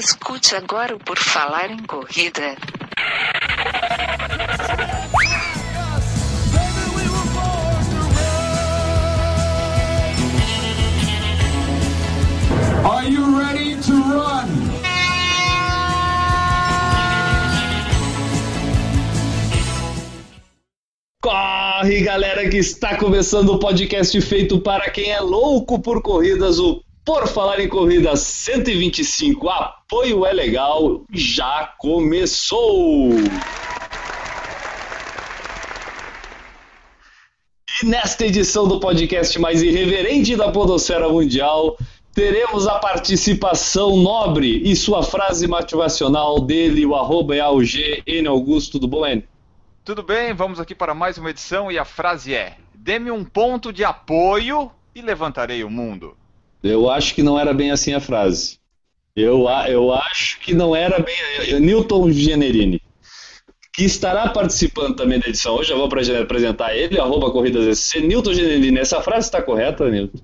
Escute agora o Por Falar em Corrida. Are you ready to run? Corre, galera, que está começando o podcast feito para quem é louco por corridas, o Por Falar em Corrida 125. Apoio é legal, já começou! E nesta edição do podcast mais irreverente da Podosfera Mundial, teremos a participação nobre e sua frase motivacional dele, o arroba é AUG, N Augusto, tudo bom? Tudo bem, vamos aqui para mais uma edição e a frase é: Dê-me um ponto de apoio e levantarei o mundo. Eu acho que não era bem assim a frase. Eu, a- eu acho que não era bem. Newton Generini, que estará participando também da edição hoje, eu vou apre- apresentar ele, arroba Corridas SC. Newton Generini, essa frase está correta, Newton?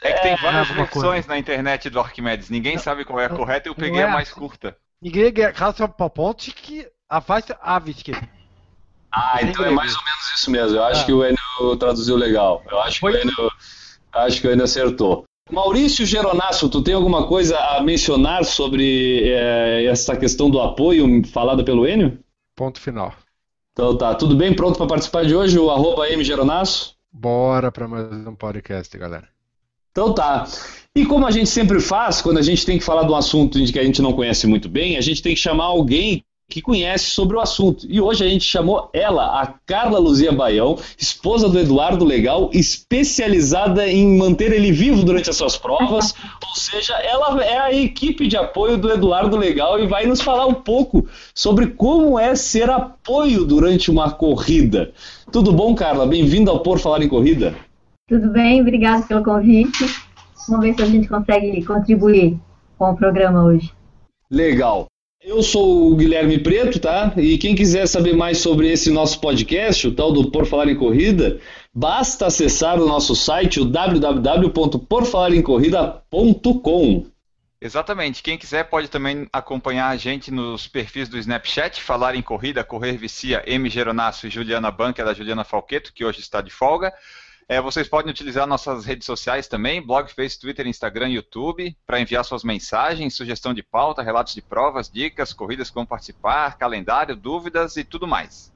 É que tem várias alguma coisa. versões na internet do Arquimedes, ninguém sabe qual é a correta, eu Não peguei é a mais assim. curta. Ninguém graça po ponte a faz avisque. Ah, então é mais ou menos isso mesmo. Eu acho Ah. que o Enio traduziu legal. Eu acho que o? Enio, acho que o Enio acertou. Maurício Geronasso, tu tem alguma coisa a mencionar sobre eh, essa questão do apoio falada pelo Enio? Ponto final. Então tá, tudo bem? Pronto para participar de hoje? O arroba M Geronasso? Bora pra mais um podcast, galera. Então tá. E como a gente sempre faz, quando a gente tem que falar de um assunto que a gente não conhece muito bem, a gente tem que chamar alguém que conhece sobre o assunto. E hoje a gente chamou ela, a Carla Luzia Baião, esposa do Eduardo Legal, especializada em manter ele vivo durante as suas provas. Ou seja, ela é a equipe de apoio do Eduardo Legal e vai nos falar um pouco sobre como é ser apoio durante uma corrida. Tudo bom, Carla? Bem-vinda ao Por Falar em Corrida. Tudo bem, obrigado pelo convite. Vamos ver se a gente consegue contribuir com o programa hoje. Legal. Eu sou o Guilherme Preto, tá? E quem quiser saber mais sobre esse nosso podcast, o tal do Por Falar em Corrida, basta acessar o nosso site, o www.porfalaremcorrida.com. Exatamente, quem quiser pode também acompanhar a gente nos perfis do Snapchat, Falar em Corrida, Correr Vicia, M. Geronasso e Juliana Banca, da Juliana Falqueto, que hoje está de folga. É, vocês podem utilizar nossas redes sociais também, blog, Face, Twitter, Instagram, YouTube, para enviar suas mensagens, sugestão de pauta, relatos de provas, dicas, corridas como participar, calendário, dúvidas e tudo mais.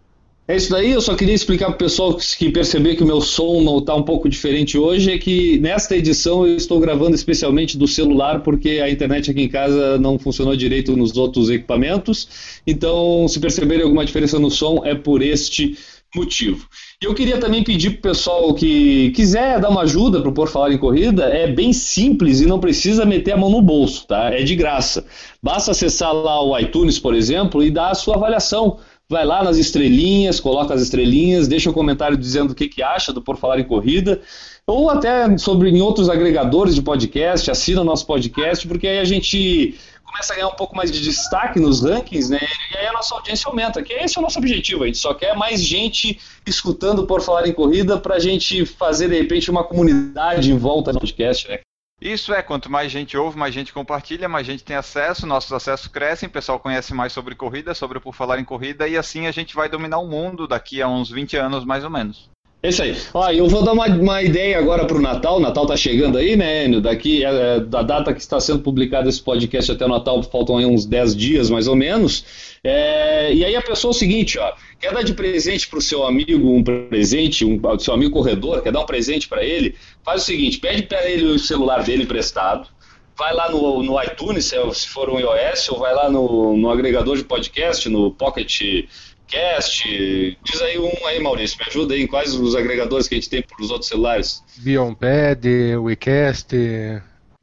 É isso daí, eu só queria explicar para o pessoal que perceber que o meu som não está um pouco diferente hoje, é que nesta edição eu estou gravando especialmente do celular, porque a internet aqui em casa não funcionou direito nos outros equipamentos, então se perceberem alguma diferença no som é por este motivo. E eu queria também pedir para o pessoal que quiser dar uma ajuda para o Por Falar em Corrida, é bem simples e não precisa meter a mão no bolso, tá? É de graça. Basta acessar lá o iTunes, por exemplo, e dar a sua avaliação. Vai lá nas estrelinhas, coloca as estrelinhas, deixa um comentário dizendo o que, que acha do Por Falar em Corrida, ou até sobre em outros agregadores de podcast, assina o nosso podcast, porque aí a gente começa a ganhar um pouco mais de destaque nos rankings, né? E aí a nossa audiência aumenta, que esse é o nosso objetivo, a gente só quer mais gente escutando Por Falar em Corrida para a gente fazer, de repente, uma comunidade em volta do podcast, né? Isso é, quanto mais gente ouve, mais gente compartilha, mais gente tem acesso, nossos acessos crescem, o pessoal conhece mais sobre corrida, sobre o Por Falar em Corrida, e assim a gente vai dominar o mundo daqui a uns 20 anos, mais ou menos. É isso aí. Ó, eu vou dar uma, uma ideia agora para o Natal. Natal tá chegando aí, né, Enio? Daqui, é, da data que está sendo publicado esse podcast até o Natal, faltam aí uns 10 dias, mais ou menos. É, e aí a pessoa é o seguinte, ó. Quer dar de presente para o seu amigo um presente, um, seu amigo corredor, quer dar um presente para ele? Faz o seguinte, pede para ele o celular dele emprestado, vai lá no, no iTunes, é- se for um iOS, ou vai lá no, no agregador de podcast, no Pocket Cast. Diz aí um aí, Maurício, me ajuda aí em quais os agregadores que a gente tem para os outros celulares. Bionpad, WeCast,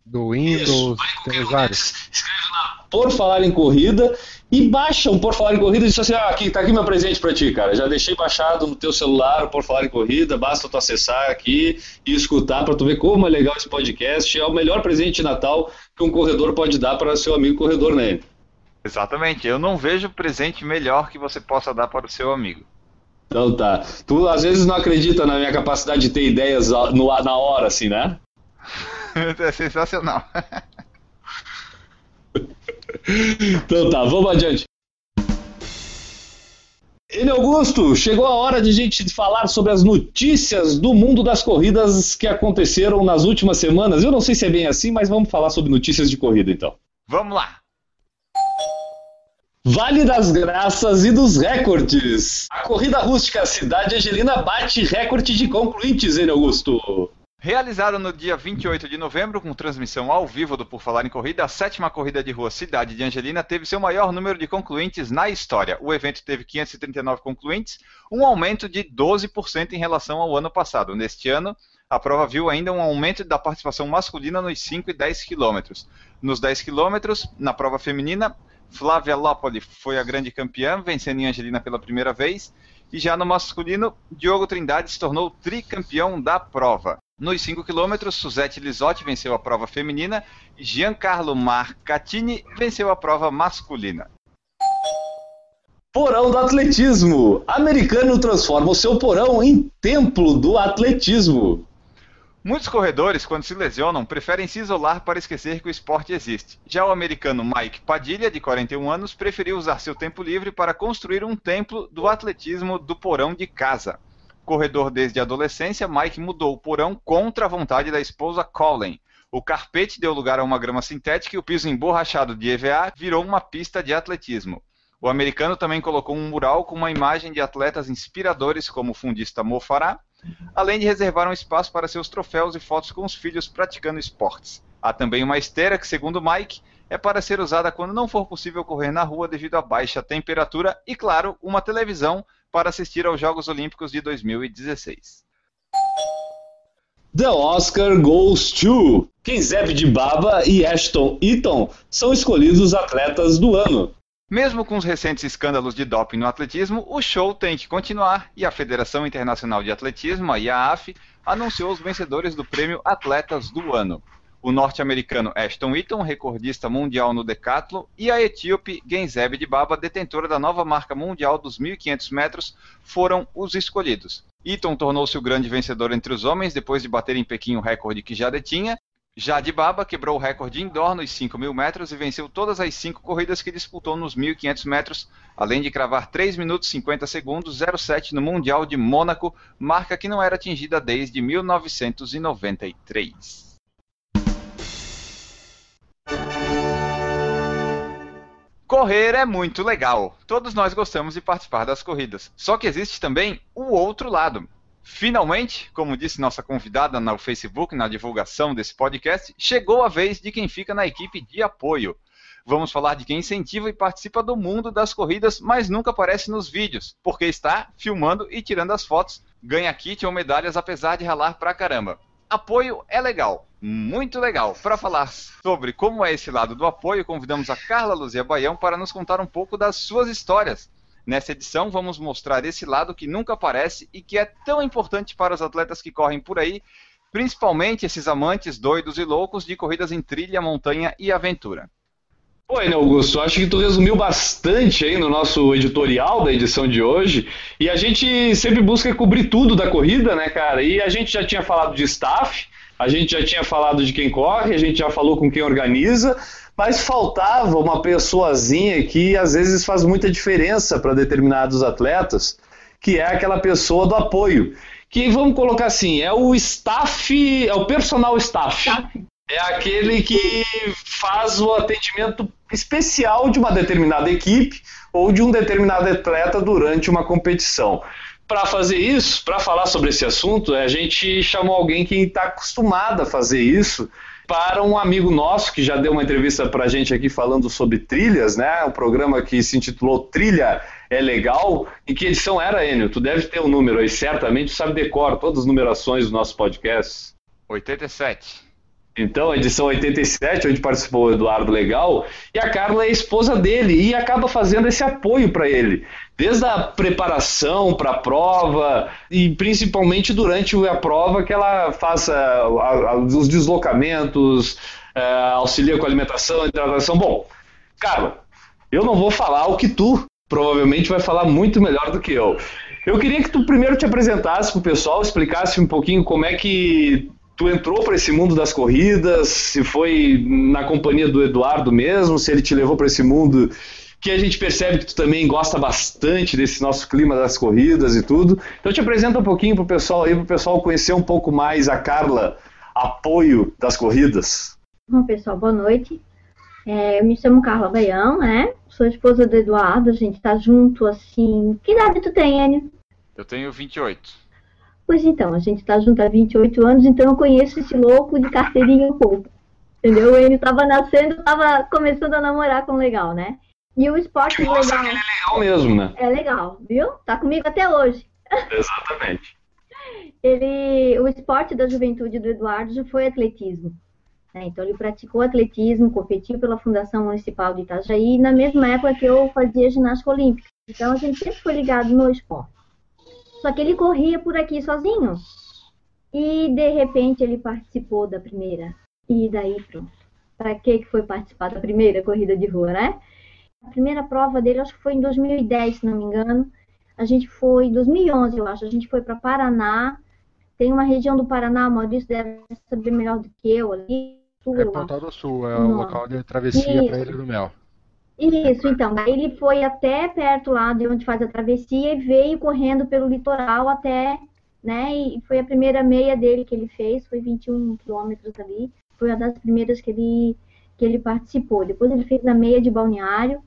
do Isso, Windows, vai em qualquer temos um vários. Escreve lá, por falar em corrida, e baixa um Por Falar em Corrida e diz assim, ah, aqui, tá aqui meu presente para ti, cara. Já deixei baixado no teu celular o Por Falar em Corrida, basta tu acessar aqui e escutar para tu ver como é legal esse podcast. É o melhor presente de Natal que um corredor pode dar para seu amigo corredor, né? Exatamente, eu não vejo presente melhor que você possa dar para o seu amigo. Então tá. Tu às vezes não acredita na minha capacidade de ter ideias no, na hora, assim, né? é sensacional. Então tá, vamos adiante. Ele Augusto, chegou a hora de a gente falar sobre as notícias do mundo das corridas que aconteceram nas últimas semanas. Eu não sei se é bem assim, mas vamos falar sobre notícias de corrida então. Vamos lá. Vale das Graças e dos Recordes. A corrida rústica Cidade Angelina bate recorde de concluintes, ele Augusto. Realizado no dia 28 de novembro, com transmissão ao vivo do Por Falar em Corrida, a sétima corrida de rua Cidade de Angelina teve seu maior número de concluintes na história. O evento teve 539 concluintes, um aumento de 12% em relação ao ano passado. Neste ano, a prova viu ainda um aumento da participação masculina nos 5 e 10 quilômetros. Nos 10 quilômetros, na prova feminina, Flávia Lopoli foi a grande campeã, vencendo em Angelina pela primeira vez. E já no masculino, Diogo Trindade se tornou tricampeão da prova. Nos 5 km, Suzette Lisotti venceu a prova feminina e Giancarlo Marcatini venceu a prova masculina. Porão do atletismo. Americano transforma o seu porão em templo do atletismo. Muitos corredores, quando se lesionam, preferem se isolar para esquecer que o esporte existe. Já o americano Mike Padilha, de 41 anos, preferiu usar seu tempo livre para construir um templo do atletismo do porão de casa corredor desde a adolescência, Mike mudou o porão contra a vontade da esposa Colin. O carpete deu lugar a uma grama sintética e o piso emborrachado de EVA virou uma pista de atletismo. O americano também colocou um mural com uma imagem de atletas inspiradores como o fundista Mo Farah, além de reservar um espaço para seus troféus e fotos com os filhos praticando esportes. Há também uma esteira que, segundo Mike, é para ser usada quando não for possível correr na rua devido à baixa temperatura e, claro, uma televisão para assistir aos Jogos Olímpicos de 2016. The Oscar Goes to Kenzeb de Baba e Ashton Eaton são escolhidos os atletas do ano. Mesmo com os recentes escândalos de doping no atletismo, o show tem que continuar e a Federação Internacional de Atletismo, a IAAF, anunciou os vencedores do prêmio Atletas do Ano o norte-americano Ashton Eaton, recordista mundial no decathlon, e a etíope Genzebe Dibaba, detentora da nova marca mundial dos 1.500 metros, foram os escolhidos. Eaton tornou-se o grande vencedor entre os homens depois de bater em Pequim o recorde que já detinha. Já Dibaba quebrou o recorde indoor nos 5.000 metros e venceu todas as cinco corridas que disputou nos 1.500 metros, além de cravar 3 minutos 50 segundos 07 no Mundial de Mônaco, marca que não era atingida desde 1993. Correr é muito legal. Todos nós gostamos de participar das corridas. Só que existe também o outro lado. Finalmente, como disse nossa convidada no Facebook na divulgação desse podcast, chegou a vez de quem fica na equipe de apoio. Vamos falar de quem incentiva e participa do mundo das corridas, mas nunca aparece nos vídeos, porque está filmando e tirando as fotos, ganha kit ou medalhas apesar de ralar pra caramba. Apoio é legal, muito legal. Para falar sobre como é esse lado do apoio, convidamos a Carla Luzia Baião para nos contar um pouco das suas histórias. Nessa edição, vamos mostrar esse lado que nunca aparece e que é tão importante para os atletas que correm por aí, principalmente esses amantes doidos e loucos de corridas em trilha, montanha e aventura. Oi, né, Augusto, acho que tu resumiu bastante aí no nosso editorial da edição de hoje. E a gente sempre busca cobrir tudo da corrida, né, cara? E a gente já tinha falado de staff, a gente já tinha falado de quem corre, a gente já falou com quem organiza, mas faltava uma pessoazinha que às vezes faz muita diferença para determinados atletas, que é aquela pessoa do apoio. Que vamos colocar assim, é o staff, é o personal staff. staff. É aquele que faz o atendimento especial de uma determinada equipe ou de um determinado atleta durante uma competição. Para fazer isso, para falar sobre esse assunto, a gente chamou alguém que está acostumado a fazer isso para um amigo nosso que já deu uma entrevista para a gente aqui falando sobre trilhas, né? Um programa que se intitulou Trilha é Legal. Em que edição era, Enio? Tu deve ter um número aí, certamente, tu sabe decor todas as numerações do nosso podcast. 87. Então, edição 87, onde participou o Eduardo Legal, e a Carla é a esposa dele e acaba fazendo esse apoio para ele, desde a preparação para a prova e principalmente durante a prova que ela faça os deslocamentos, é, auxilia com a alimentação, hidratação. Bom, Carla, eu não vou falar o que tu provavelmente vai falar muito melhor do que eu. Eu queria que tu primeiro te apresentasse para o pessoal, explicasse um pouquinho como é que tu entrou para esse mundo das corridas, se foi na companhia do Eduardo mesmo, se ele te levou para esse mundo que a gente percebe que tu também gosta bastante desse nosso clima das corridas e tudo. Então te apresenta um pouquinho pro pessoal aí, pro pessoal conhecer um pouco mais a Carla, apoio das corridas. Bom, pessoal, boa noite. É, eu me chamo Carla Baião, né? Sou esposa do Eduardo, a gente tá junto assim. Que idade tu tem, Enio? Eu tenho 28. Pois então, a gente tá junto há 28 anos, então eu conheço esse louco de carteirinha um pouco. Entendeu? Ele tava nascendo, tava começando a namorar com legal, né? E o esporte legal. É legal mesmo, né? É legal, viu? Tá comigo até hoje. Exatamente. Ele, o esporte da juventude do Eduardo já foi atletismo. né? Então ele praticou atletismo, competiu pela Fundação Municipal de Itajaí, na mesma época que eu fazia ginástica olímpica. Então a gente sempre foi ligado no esporte. Só que ele corria por aqui sozinho. E de repente ele participou da primeira. E daí pronto. Para que que foi participar da primeira corrida de rua, né? A primeira prova dele, acho que foi em 2010, se não me engano. A gente foi, em 2011, eu acho, a gente foi para Paraná. Tem uma região do Paraná, o Maurício deve saber melhor do que eu ali. Sul, É. Pontal do Sul, é o Não. local de travessia para Ilha do Mel. Isso, então. Daí ele foi até perto lá de onde faz a travessia e veio correndo pelo litoral até, né? E foi a primeira meia dele que ele fez, foi 21 quilômetros ali. Foi uma das primeiras que ele, que ele participou. Depois ele fez a meia de balneário.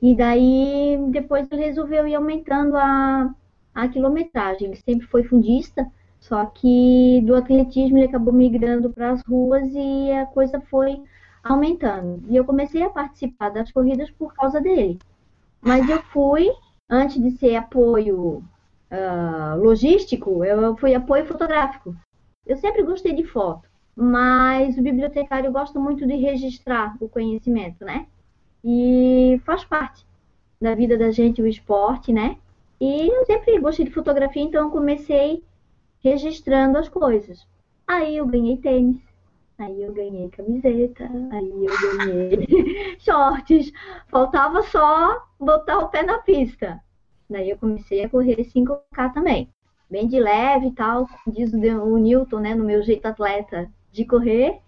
E daí, depois ele resolveu ir aumentando a, a quilometragem. Ele sempre foi fundista, só que do atletismo ele acabou migrando para as ruas e a coisa foi aumentando. E eu comecei a participar das corridas por causa dele. Mas eu fui, antes de ser apoio ah, logístico, eu fui apoio fotográfico. Eu sempre gostei de foto, mas o bibliotecário gosta muito de registrar o conhecimento, né? E faz parte da vida da gente o esporte, né? E eu sempre gostei de fotografia, então comecei registrando as coisas. Aí eu ganhei tênis, aí eu ganhei camiseta, aí eu ganhei shorts. Faltava só botar o pé na pista. Daí eu comecei a correr 5K também. Bem de leve e tal, diz o Newton, né, no meu jeito atleta de correr,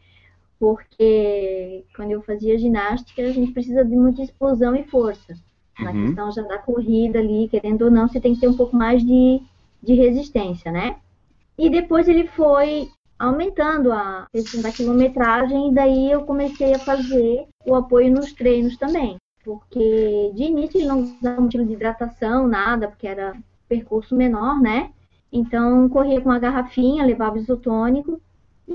porque quando eu fazia ginástica, a gente precisa de muita explosão e força. Na Uhum. questão já da corrida ali, querendo ou não, você tem que ter um pouco mais de, de resistência, né? E depois ele foi aumentando a questão da quilometragem, e daí eu comecei a fazer o apoio nos treinos também. Porque de início ele não usava um estilo de hidratação, nada, porque era percurso menor, né? Então corria com uma garrafinha, levava isotônico,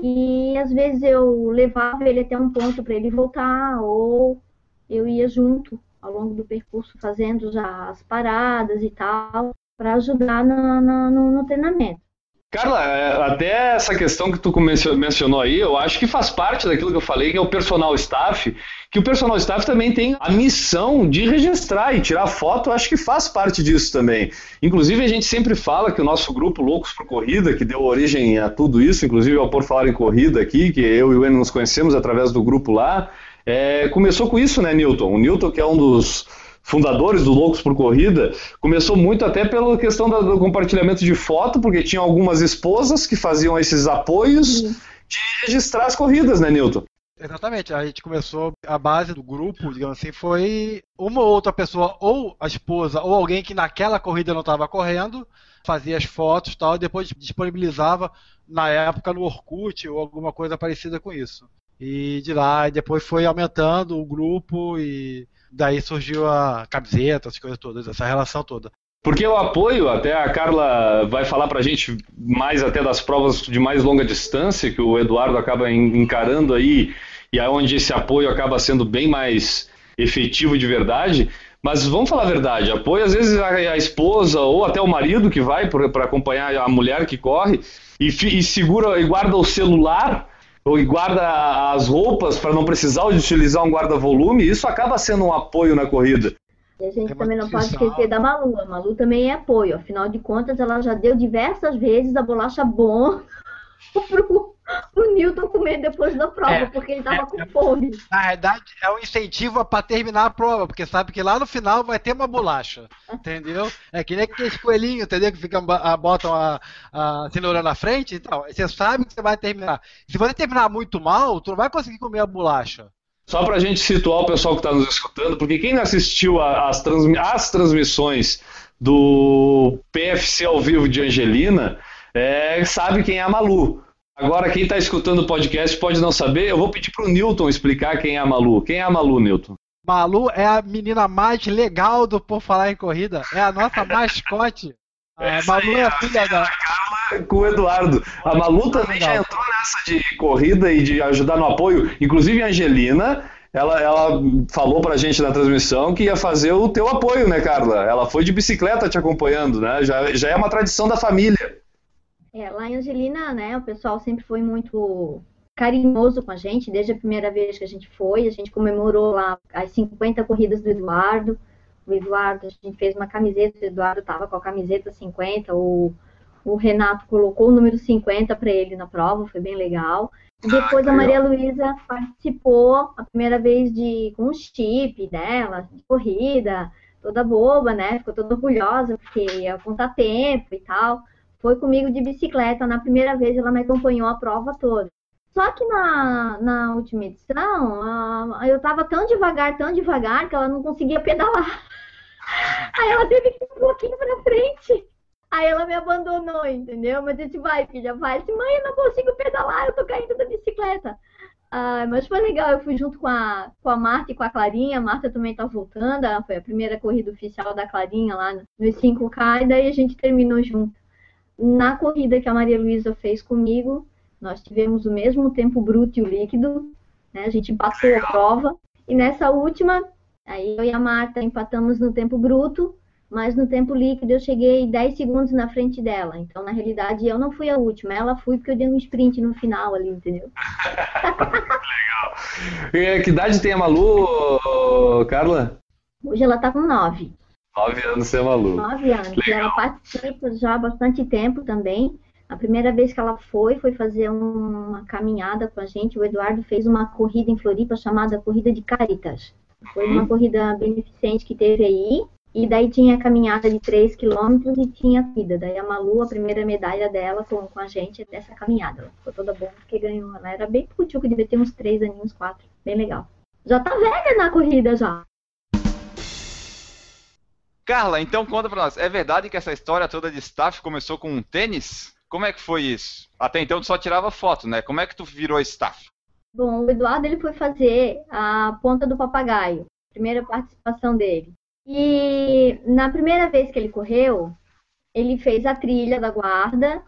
e às vezes eu levava ele até um ponto para ele voltar, ou eu ia junto ao longo do percurso fazendo já as paradas e tal, para ajudar no, no treinamento. Carla, é, até essa questão que tu mencio- mencionou aí, eu acho que faz parte daquilo que eu falei, que é o personal staff, que o personal staff também tem a missão de registrar e tirar foto, acho que faz parte disso também. Inclusive, a gente sempre fala que o nosso grupo Loucos por Corrida, que deu origem a tudo isso, inclusive ao Por Falar em Corrida aqui, que eu e o Enio nos conhecemos através do grupo lá, é, começou com isso, né, Newton? O Newton, que é um dos fundadores do Loucos por Corrida, começou muito até pela questão da- do compartilhamento de foto, porque tinha algumas esposas que faziam esses apoios de registrar as corridas, né, Newton? Exatamente, a gente começou, a base do grupo, digamos assim, foi uma ou outra pessoa, ou a esposa, ou alguém que naquela corrida não estava correndo, fazia as fotos e tal, e depois disponibilizava na época no Orkut ou alguma coisa parecida com isso. E de lá, e depois foi aumentando o grupo e daí surgiu a camiseta, as coisas todas, essa relação toda. Porque o apoio, até a Carla vai falar pra gente mais até das provas de mais longa distância, que o Eduardo acaba en- encarando aí, e é onde esse apoio acaba sendo bem mais efetivo de verdade. Mas vamos falar a verdade, apoio às vezes a, a esposa ou até o marido que vai para acompanhar a mulher que corre e, e segura e guarda o celular e guarda as roupas para não precisar de utilizar um guarda-volume, isso acaba sendo um apoio na corrida. E a gente uma também não pode esquecer da Malu. A Malu também é apoio. Afinal de contas, ela já deu diversas vezes a bolacha bom pro, o Newton comer depois da prova, É, porque ele tava é, com fome. Na verdade, é um incentivo para terminar a prova, porque sabe que lá no final vai ter uma bolacha, entendeu? É que nem aqueles coelhinhos, entendeu? Que ficam, a- botam a, a cenoura na frente, então, você sabe que você vai terminar. Se você terminar muito mal, tu não vai conseguir comer a bolacha. Só para a gente situar o pessoal que está nos escutando, porque quem não assistiu as, transmi- as transmissões do PFC ao vivo de Angelina é, sabe quem é a Malu. Agora, quem está escutando o podcast pode não saber. Eu vou pedir para o Newton explicar quem é a Malu. Quem é a Malu, Newton? Malu é a menina mais legal do Por Falar em Corrida, é a nossa mascote. A Essa Malu é é a filha da. Com o Eduardo. A Malu também já entrou nessa de corrida e de ajudar no apoio. Inclusive, a Angelina, ela, ela falou pra gente na transmissão que ia fazer o teu apoio, né, Carla? Ela foi de bicicleta te acompanhando, né? Já, já é uma tradição da família. É, lá em Angelina, né, o pessoal sempre foi muito carinhoso com a gente, desde a primeira vez que a gente foi, a gente comemorou lá as 50 corridas do Eduardo. O Eduardo, a gente fez uma camiseta, o Eduardo estava com a camiseta 50, o, o Renato colocou o número 50 para ele na prova, foi bem legal. E depois que a Maria. Luísa participou a primeira vez de com o chip dela, de corrida, toda boba, né? Ficou toda orgulhosa, porque ia contar tempo e tal foi comigo de bicicleta. Na primeira vez ela me acompanhou a prova toda. Só que na, na última edição, ah, eu tava tão devagar, tão devagar, que ela não conseguia pedalar. Aí ela teve que ir um pouquinho pra frente. Aí ela me abandonou, entendeu? Mas eu disse, vai, filha, vai. Eu disse, mãe, eu não consigo pedalar, eu tô caindo da bicicleta. Ah, mas foi legal, eu fui junto com a, com a Marta e com a Clarinha. A Marta também tá voltando, foi a primeira corrida oficial da Clarinha lá nos 5K, e daí a gente terminou junto. Na corrida que a Maria Luísa fez comigo, nós tivemos o mesmo tempo bruto e o líquido, né? A gente empatou a prova. E nessa última, aí eu e a Marta empatamos no tempo bruto, mas no tempo líquido eu cheguei 10 segundos na frente dela. Então, na realidade, eu não fui a última, ela foi porque eu dei um sprint no final ali, entendeu? E Que idade tem a Malu, Carla? Hoje ela tá com 9. Nove anos você é Malu. Nove anos. E Legal. ela participa já há bastante tempo também. A primeira vez que ela foi, foi fazer um- uma caminhada com a gente. O Eduardo fez uma corrida em Floripa chamada Corrida de Caritas. Foi uma corrida beneficente que teve aí. E daí tinha a caminhada de 3 quilômetros e tinha a corrida. Daí a Malu, a primeira medalha dela com, com a gente é dessa caminhada. Ela ficou toda boa porque ganhou. Ela era bem putinho, devia ter uns 3 aninhos, 4. Bem legal. Já tá velha na corrida já. Carla, então conta pra nós. É verdade que essa história toda de staff começou com um tênis? Como é que foi isso? Até então tu só tirava foto, né? Como é que tu virou staff? Bom, o Eduardo ele foi fazer a ponta do papagaio, primeira participação dele. E na primeira vez que ele correu, ele fez a trilha da guarda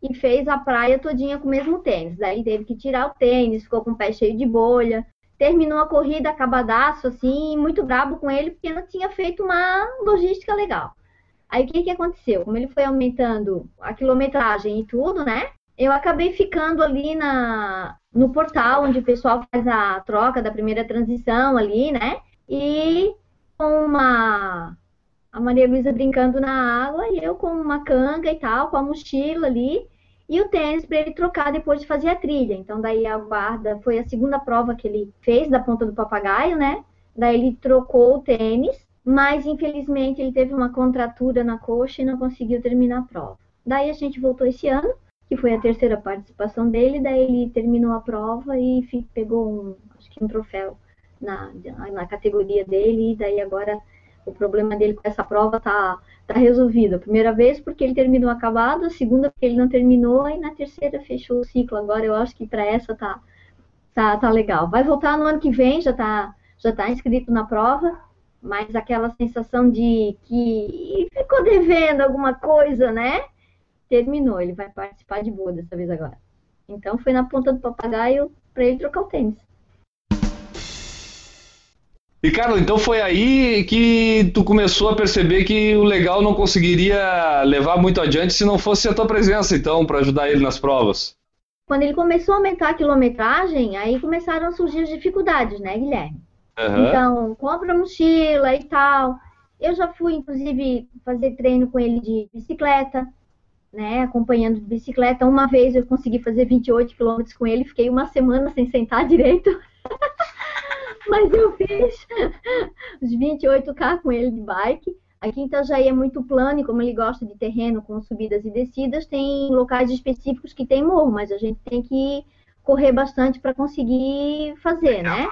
e fez a praia todinha com o mesmo tênis. Daí teve que tirar o tênis, ficou com o pé cheio de bolha. Terminou a corrida acabadaço, assim, muito brabo com ele, porque não tinha feito uma logística legal. Aí o que, que aconteceu? Como ele foi aumentando a quilometragem e tudo, né? Eu acabei ficando ali na, no portal onde o pessoal faz a troca da primeira transição ali, né? E com uma a Maria Luísa brincando na água e eu com uma canga e tal, com a mochila ali e o tênis para ele trocar depois de fazer a trilha. Então daí a guarda foi a segunda prova que ele fez da ponta do papagaio, né? Daí ele trocou o tênis, mas infelizmente ele teve uma contratura na coxa e não conseguiu terminar a prova. Daí a gente voltou esse ano, que foi a terceira participação dele, daí ele terminou a prova e pegou um, acho que um troféu na, na categoria dele, e daí agora o problema dele com essa prova tá, tá resolvido. A primeira vez porque ele terminou acabado, a segunda porque ele não terminou, e na terceira fechou o ciclo. Agora eu acho que para essa tá, tá, tá legal. Vai voltar no ano que vem, já tá, já tá inscrito na prova, mas aquela sensação de que ficou devendo alguma coisa, né? Terminou, ele vai participar de boa dessa vez agora. Então foi na ponta do papagaio para ele trocar o tênis. E, Carla, então foi aí que tu começou a perceber que o legal não conseguiria levar muito adiante se não fosse a tua presença, então, para ajudar ele nas provas. Quando ele começou a aumentar a quilometragem, aí começaram a surgir as dificuldades, né, Guilherme? Aham. Então, compra mochila e tal. Eu já fui, inclusive, fazer treino com ele de bicicleta. né, acompanhando de bicicleta. Uma vez eu consegui fazer 28 quilômetros com ele, fiquei uma semana sem sentar direito. Mas eu fiz os 28K com ele de bike. Aqui em Itajaí é muito plano e como ele gosta de terreno com subidas e descidas, tem locais específicos que tem morro, mas a gente tem que correr bastante para conseguir fazer, né?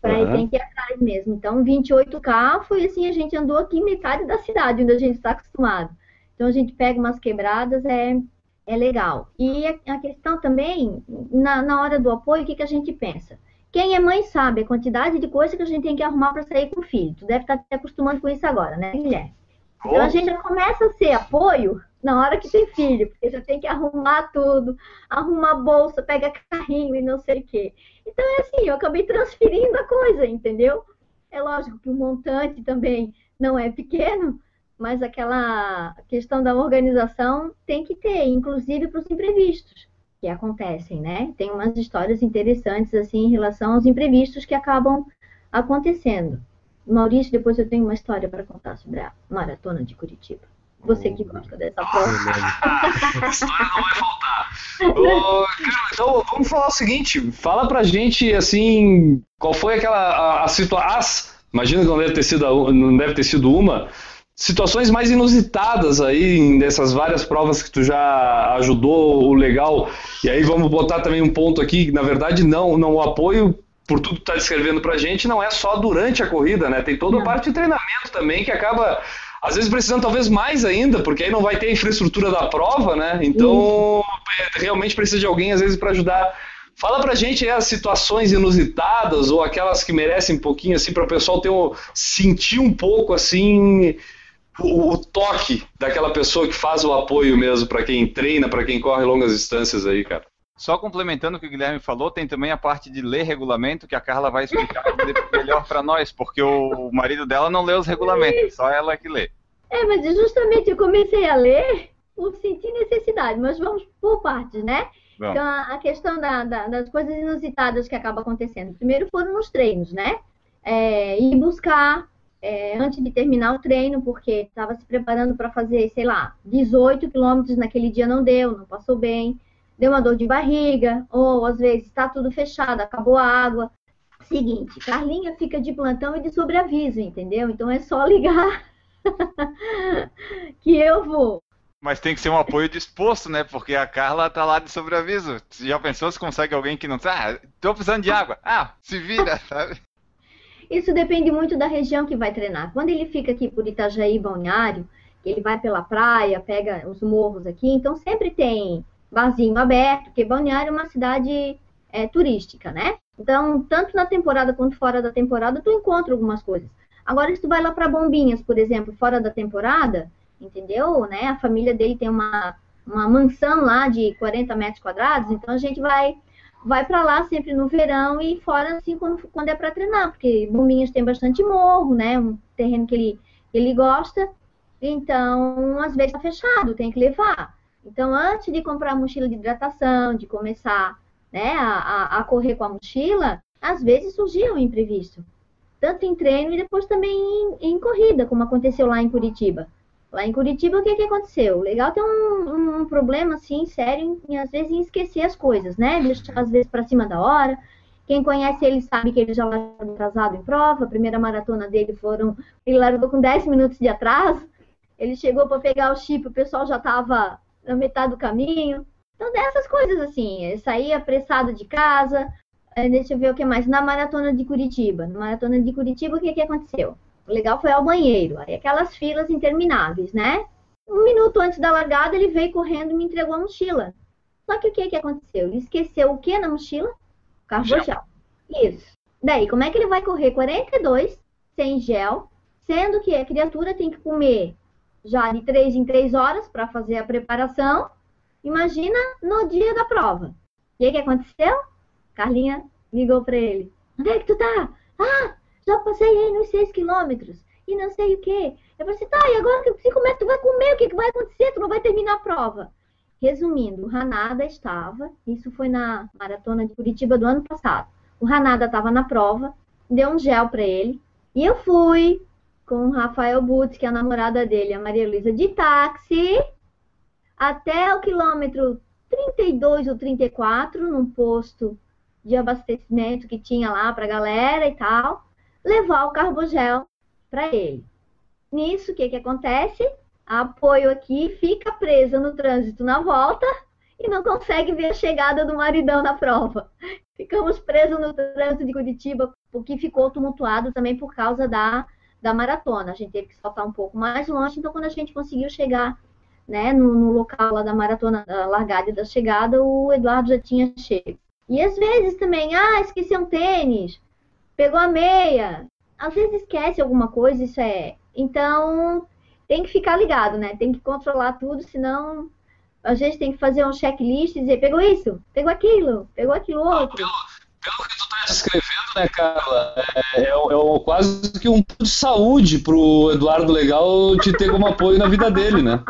Para uhum. tem que ir atrás mesmo. Então, 28K foi assim, a gente andou aqui metade da cidade onde a gente está acostumado. Então, a gente pega umas quebradas, é, é legal. E a, questão também, na, na hora do apoio, o que, que a gente pensa? Quem é mãe sabe a quantidade de coisa que a gente tem que arrumar para sair com o filho. Tu deve estar tá te acostumando com isso agora, né, Guilherme? Então a gente já começa a ser apoio na hora que tem filho, porque já tem que arrumar tudo, arrumar bolsa, pega carrinho e não sei o quê. Então é assim, eu acabei transferindo a coisa, entendeu? É lógico que o montante também não é pequeno, mas aquela questão da organização tem que ter, inclusive para os imprevistos que acontecem, né? Tem umas histórias interessantes assim em relação aos imprevistos que acabam acontecendo. Maurício, depois eu tenho uma história para contar sobre a maratona de Curitiba. Você que gosta dessa prova. história não vai faltar. Ô, então vamos falar o seguinte, fala pra gente assim, qual foi aquela a, a situação, imagina que não deve ter sido não deve ter sido uma, situações mais inusitadas aí dessas várias provas que tu já ajudou o legal. E aí vamos botar também um ponto aqui, que na verdade não, não o apoio por tudo que está descrevendo para a gente não é só durante a corrida, né? Tem toda a parte de treinamento também que acaba às vezes precisando talvez mais ainda, porque aí não vai ter a infraestrutura da prova, né? Então é, realmente precisa de alguém às vezes para ajudar. Fala pra gente aí as situações inusitadas ou aquelas que merecem um pouquinho assim para o pessoal ter um, sentir um pouco assim o, o, toque daquela pessoa que faz o apoio mesmo para quem treina, para quem corre longas distâncias aí, cara. Só complementando o que o Guilherme falou, tem também a parte de ler regulamento que a Carla vai explicar melhor para nós, porque o marido dela não lê os regulamentos, só ela que lê. É, mas justamente eu comecei a ler por sentir necessidade, mas vamos por partes, né? Vamos. Então, a questão da, da, das coisas inusitadas que acaba acontecendo. Primeiro foram nos treinos, né? É, ir buscar é, antes de terminar o treino, porque estava se preparando para fazer, sei lá, 18 quilômetros naquele dia não deu, não passou bem, deu uma dor de barriga, ou às vezes está tudo fechado, acabou a água. Seguinte, Carlinha fica de plantão e de sobreaviso, entendeu? Então é só ligar que eu vou. Mas tem que ser um apoio disposto, né? Porque a Carla tá lá de sobreaviso. Já pensou se consegue alguém que não. Ah, tô precisando de água. Ah, se vira, sabe? Isso depende muito da região que vai treinar. Quando ele fica aqui por Itajaí, Balneário, ele vai pela praia, pega os morros aqui, então sempre tem barzinho aberto, porque Balneário é uma cidade é, turística, né? Então, tanto na temporada quanto fora da temporada, tu encontra algumas coisas. Agora, se tu vai lá para Bombinhas, por exemplo, fora da temporada, entendeu? Né? A família dele tem uma, uma mansão lá de 40 metros quadrados, então a gente vai vai para lá sempre no verão e fora assim quando, quando é para treinar, porque Bombinhas tem bastante morro, né? Um terreno que ele, ele gosta. Então, às vezes tá fechado, tem que levar. Então, antes de comprar a mochila de hidratação, de começar né, a, a correr com a mochila, às vezes surgia um imprevisto. Tanto em treino e depois também em, em corrida, como aconteceu lá em Curitiba. Lá em Curitiba, o que, que aconteceu? Legal tem um, um, problema, assim, sério, em, às vezes, em esquecer as coisas, né? Às vezes, para cima da hora. Quem conhece ele sabe que ele já largou atrasado em prova. A primeira maratona dele foram... Ele largou com 10 minutos de atraso. Ele chegou para pegar o chip, o pessoal já estava na metade do caminho. Então, dessas coisas, assim. Ele saía apressado de casa. É, deixa eu ver o que mais. Na maratona de Curitiba. Na maratona de Curitiba, o que, que aconteceu? O legal foi ao banheiro. Aí aquelas filas intermináveis, né? Um minuto antes da largada, ele veio correndo e me entregou a mochila. Só que o que, que aconteceu? Ele esqueceu o que na mochila? Carbo gel. Isso. Daí, como é que ele vai correr 42 sem gel, sendo que a criatura tem que comer já de 3 em 3 horas para fazer a preparação? Imagina no dia da prova. O que, que aconteceu? Carlinha ligou para ele. Onde é que tu tá? Ah, já passei aí nos 6 quilômetros e não sei o quê. Eu falei assim, tá, e agora que como é que tu vai comer? O que, que vai acontecer? Tu não vai terminar a prova. Resumindo, o Ranada estava, isso foi na maratona de Curitiba do ano passado. O Ranada estava na prova, deu um gel para ele, e eu fui com o Rafael Butz, que é a namorada dele, a Maria Luísa, de táxi, até o quilômetro 32 ou 34, num posto de abastecimento que tinha lá para galera e tal, levar o carbogel para ele. Nisso, o que, que acontece? Apoio aqui fica presa no trânsito na volta e não consegue ver a chegada do maridão na prova. Ficamos presos no trânsito de Curitiba, porque ficou tumultuado também por causa da, da maratona. A gente teve que saltar um pouco mais longe, então quando a gente conseguiu chegar né, no, no local lá da maratona, da largada e da chegada, o Eduardo já tinha chego. E às vezes também, ah, esqueci um tênis, pegou a meia. Às vezes esquece alguma coisa, isso é. Então, tem que ficar ligado, né? Tem que controlar tudo, senão a gente tem que fazer um checklist e dizer, pegou isso, pegou aquilo, pegou aquilo outro. Pelo, pelo que tu tá descrevendo, né, Carla, é, é, é quase que um de saúde pro Eduardo Legal te ter como apoio na vida dele, né?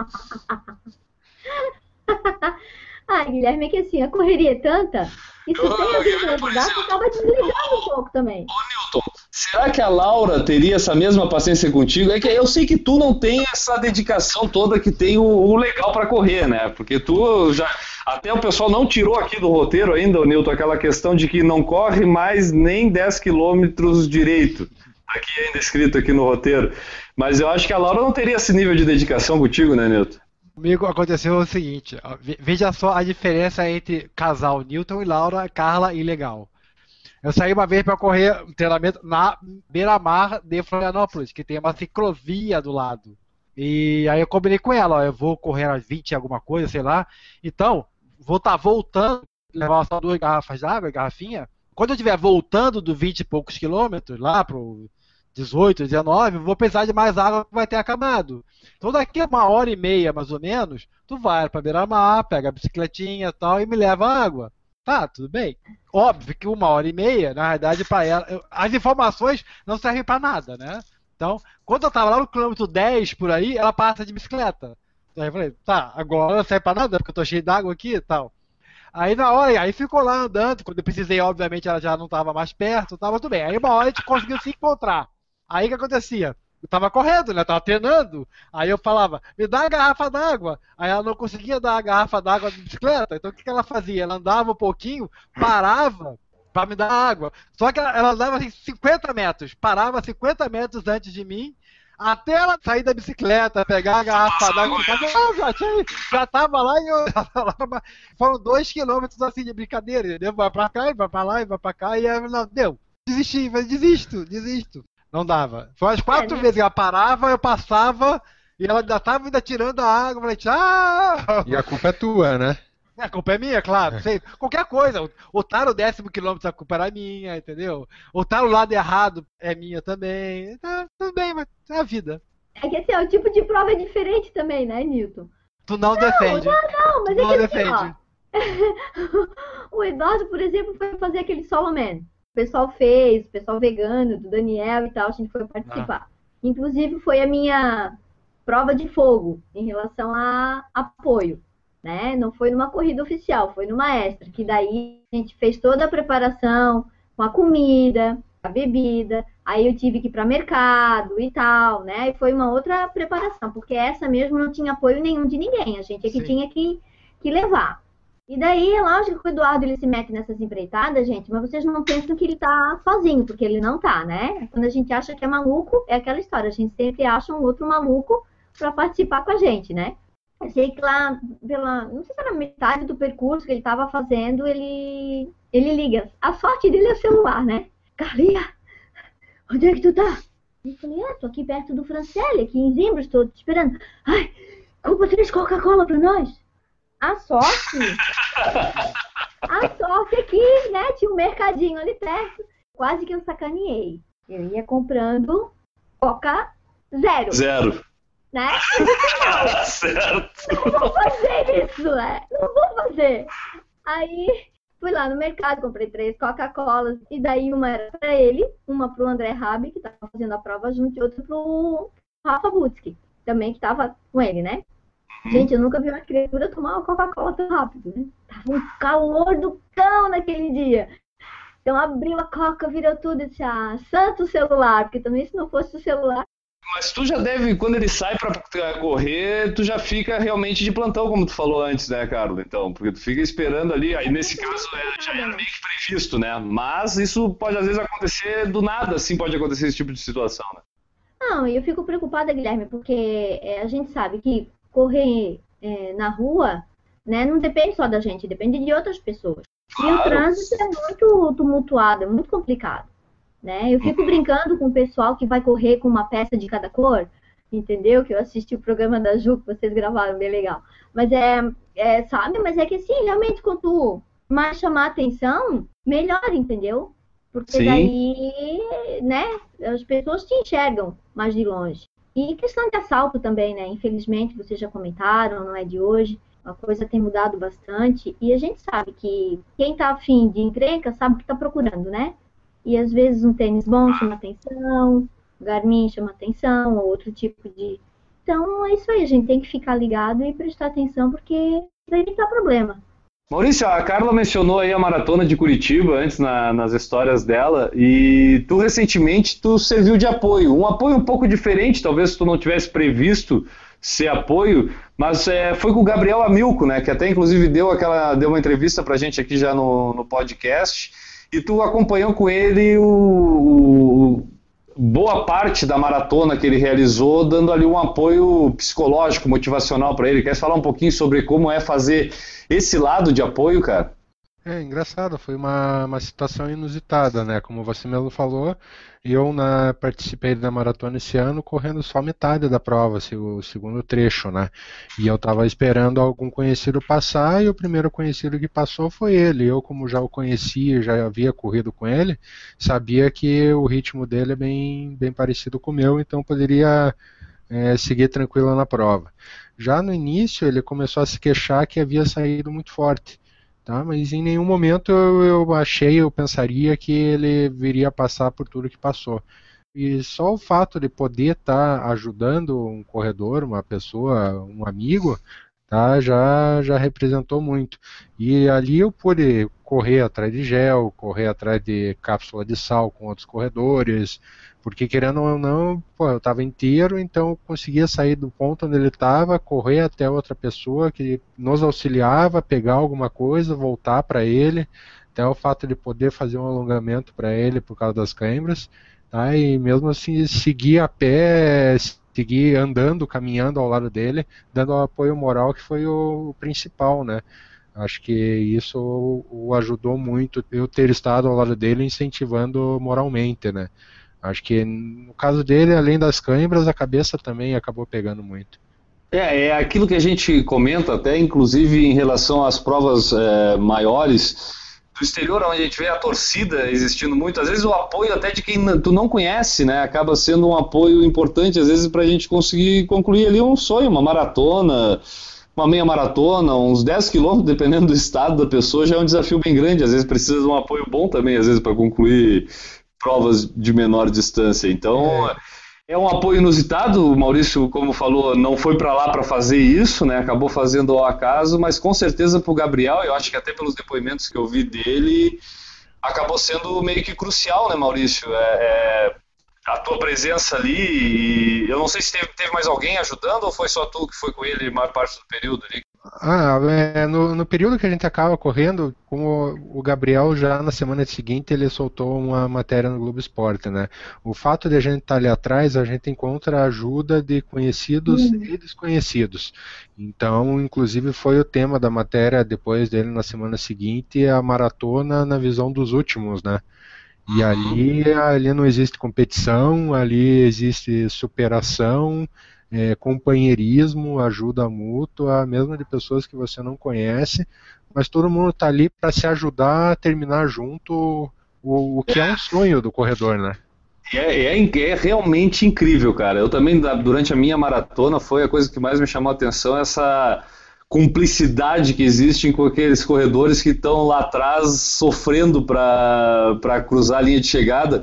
Ai, Guilherme, é que assim, a correria é tanta e se tem alguém para ajudar, você acaba desligando um pouco também. Ô, Newton, será que a Laura teria essa mesma paciência contigo? É que eu sei que tu não tem essa dedicação toda que tem o, o legal para correr, né? Porque tu já. Até o pessoal não tirou aqui do roteiro ainda, Newton, aquela questão de que não corre mais nem 10 quilômetros direito. Aqui ainda escrito aqui no roteiro. Mas eu acho que a Laura não teria esse nível de dedicação contigo, né, Newton? Comigo aconteceu o seguinte, veja só a diferença entre casal Newton e Laura, Carla e Legal. Eu saí uma vez para correr um treinamento na beira-mar de Florianópolis, que tem uma ciclovia do lado. E aí eu combinei com ela, ó, eu vou correr às 20 alguma coisa, sei lá. Então, vou estar tá voltando, levar só duas garrafas d'água, garrafinha. Quando eu estiver voltando do 20 e poucos quilômetros, lá pro 18, 19, vou precisar de mais água que vai ter acabado. Então daqui a uma hora e meia, mais ou menos, tu vai para beira-mar, pega a bicicletinha e tal e me leva água. Tá, tudo bem. Óbvio que uma hora e meia, na verdade, para ela, as informações não servem para nada, né? Então, quando eu tava lá no quilômetro 10 por aí, ela passa de bicicleta. Aí eu falei, tá, agora não serve para nada, porque eu tô cheio d'água aqui e tal. Aí na hora, aí ficou lá andando, quando eu precisei, obviamente, ela já não estava mais perto, tava tudo bem. Aí uma hora a gente conseguiu se encontrar. Aí o que acontecia? Eu tava correndo, né? Tava treinando. Aí eu falava, me dá a garrafa d'água. Aí ela não conseguia dar a garrafa d'água de bicicleta. Então o que, que ela fazia? Ela andava um pouquinho, parava para me dar água. Só que ela, ela andava assim 50 metros, parava 50 metros antes de mim, até ela sair da bicicleta, pegar a garrafa d'água, eu já, já tava lá e eu foram dois quilômetros assim de brincadeira, entendeu? Vai pra cá, vai pra lá, e vai pra cá, e ela não, deu. Desisti, desisto, desisto. Não dava. Foi umas quatro é, vezes que ela parava, eu passava e ela ainda tava ainda tirando a água. Eu falei, tchau! E a culpa é tua, né? A culpa é minha, claro. Sei, qualquer coisa. O tá no décimo quilômetro, a culpa era minha, entendeu? O tá no lado errado é minha também. Tá, tudo bem, mas é a vida. É que assim, o tipo de prova é diferente também, né, Newton? Tu não, não defende. Não, não, mas tu é não que defende. Assim, ó, o Eduardo, por exemplo, foi fazer aquele solo man pessoal fez, o pessoal vegano, do Daniel e tal, a gente foi participar. Ah. Inclusive foi a minha prova de fogo em relação a apoio, né? Não foi numa corrida oficial, foi numa extra, que daí a gente fez toda a preparação com a comida, a bebida, aí eu tive que ir para mercado e tal, né? E foi uma outra preparação, porque essa mesmo não tinha apoio nenhum de ninguém, a gente é que Sim. tinha que, que levar. E daí é lógico que o Eduardo ele se mete nessas empreitadas, gente, mas vocês não pensam que ele tá sozinho, porque ele não tá, né? Quando a gente acha que é maluco, é aquela história, a gente sempre acha um outro maluco para participar com a gente, né? Eu sei que lá, pela, não sei se era metade do percurso que ele estava fazendo, ele, ele liga. A sorte dele é o celular, né? Carlinha, onde é que tu tá? Eu falei, é, tô aqui perto do Franciele, aqui em Zimbro, estou te esperando. Ai, compra três Coca-Cola para nós. A sorte. a sorte aqui, é né? Tinha um mercadinho ali perto. Quase que eu sacaneei. Eu ia comprando Coca zero. Zero. Né? Não, certo. Não vou fazer isso, né? Não vou fazer. Aí fui lá no mercado, comprei três Coca-Colas. E daí uma era pra ele, uma pro André Rabi, que tava fazendo a prova junto, e outra pro Rafa Butzki, também que tava com ele, né? Gente, eu nunca vi uma criatura tomar uma Coca-Cola tão rápido, né? Tava um calor do cão naquele dia. Então abriu a coca, virou tudo e disse, ah, santo celular, porque também se não fosse o celular. mas tu já deve, quando ele sai para correr, tu já fica realmente de plantão, como tu falou antes, né, Carlos? Então, porque tu fica esperando ali, aí nesse caso é, já era meio que previsto, né? Mas isso pode às vezes acontecer do nada, assim pode acontecer esse tipo de situação, né? Não, eu fico preocupada, Guilherme, porque é, a gente sabe que correr é, na rua, né, não depende só da gente, depende de outras pessoas. Claro. E o trânsito é muito tumultuado, é muito complicado. Né? Eu fico uhum. brincando com o pessoal que vai correr com uma peça de cada cor, entendeu? Que eu assisti o programa da Ju que vocês gravaram, bem legal. Mas é, é sabe? Mas é que assim, realmente, quanto mais chamar atenção, melhor, entendeu? Porque Sim. daí, né, as pessoas te enxergam mais de longe. E questão de assalto também, né? Infelizmente, vocês já comentaram, não é de hoje. A coisa tem mudado bastante. E a gente sabe que quem está afim de encrenca sabe o que está procurando, né? E às vezes um tênis bom chama atenção, Garmin chama atenção, ou outro tipo de. Então é isso aí, a gente tem que ficar ligado e prestar atenção, porque vai evitar problema. Maurício, a Carla mencionou aí a maratona de Curitiba antes na, nas histórias dela e tu recentemente tu serviu de apoio, um apoio um pouco diferente, talvez tu não tivesse previsto ser apoio, mas é, foi com o Gabriel Amilco, né, que até inclusive deu aquela deu uma entrevista pra gente aqui já no, no podcast e tu acompanhou com ele o, o, boa parte da maratona que ele realizou, dando ali um apoio psicológico, motivacional para ele. Quer falar um pouquinho sobre como é fazer esse lado de apoio, cara? É engraçado, foi uma, uma situação inusitada, né? Como você mesmo falou, eu na, participei da maratona esse ano correndo só metade da prova, assim, o segundo trecho, né? E eu estava esperando algum conhecido passar e o primeiro conhecido que passou foi ele. Eu, como já o conhecia, já havia corrido com ele, sabia que o ritmo dele é bem, bem parecido com o meu, então poderia é, seguir tranquilo na prova. Já no início, ele começou a se queixar que havia saído muito forte tá? Mas em nenhum momento eu, eu achei, eu pensaria que ele viria a passar por tudo que passou. E só o fato de poder estar tá ajudando um corredor, uma pessoa, um amigo, tá, já, já representou muito. E ali eu pude correr atrás de gel, correr atrás de cápsula de sal com outros corredores, porque querendo ou não, pô, eu estava inteiro, então eu conseguia sair do ponto onde ele estava, correr até outra pessoa que nos auxiliava, pegar alguma coisa, voltar para ele, até o fato de poder fazer um alongamento para ele por causa das câimbras, tá? e mesmo assim seguir a pé, seguir andando, caminhando ao lado dele, dando o apoio moral que foi o, principal, né? Acho que isso o ajudou muito eu ter estado ao lado dele, incentivando moralmente, né? Acho que no caso dele, além das câimbras, a cabeça também acabou pegando muito. É, é aquilo que a gente comenta até, inclusive em relação às provas é, maiores do exterior, onde a gente vê a torcida existindo muito, às vezes o apoio até de quem tu não conhece, né, acaba sendo um apoio importante, às vezes para a gente conseguir concluir ali um sonho, uma maratona, uma meia maratona, uns 10 quilômetros, dependendo do estado da pessoa, já é um desafio bem grande, às vezes precisa de um apoio bom também, às vezes para concluir provas de menor distância. Então, é, é um apoio inusitado. O Maurício, como falou, não foi para lá para fazer isso, né? Acabou fazendo ao acaso, mas com certeza para o Gabriel, eu acho que até pelos depoimentos que eu vi dele, acabou sendo meio que crucial, né, Maurício? É, é, a tua presença ali. eu não sei se teve, teve, mais alguém ajudando ou foi só tu que foi com ele a maior parte do período ali? Ah, é, no, no, período que a gente acaba correndo, como o Gabriel já na semana seguinte ele soltou uma matéria no Globo Esporte, né? O fato de a gente estar ali atrás, a gente encontra a ajuda de conhecidos uhum. e desconhecidos. Então, inclusive foi o tema da matéria depois dele na semana seguinte, a maratona na visão dos últimos, né? E uhum. ali, ali não existe competição, ali existe superação é, companheirismo, ajuda mútua, mesmo de pessoas que você não conhece, mas todo mundo está ali para se ajudar a terminar junto o, o que é um sonho do corredor, né? É, é, é, realmente incrível, cara. Eu também, durante a minha maratona, foi a coisa que mais me chamou a atenção, essa cumplicidade que existe com aqueles corredores que estão lá atrás sofrendo para cruzar a linha de chegada.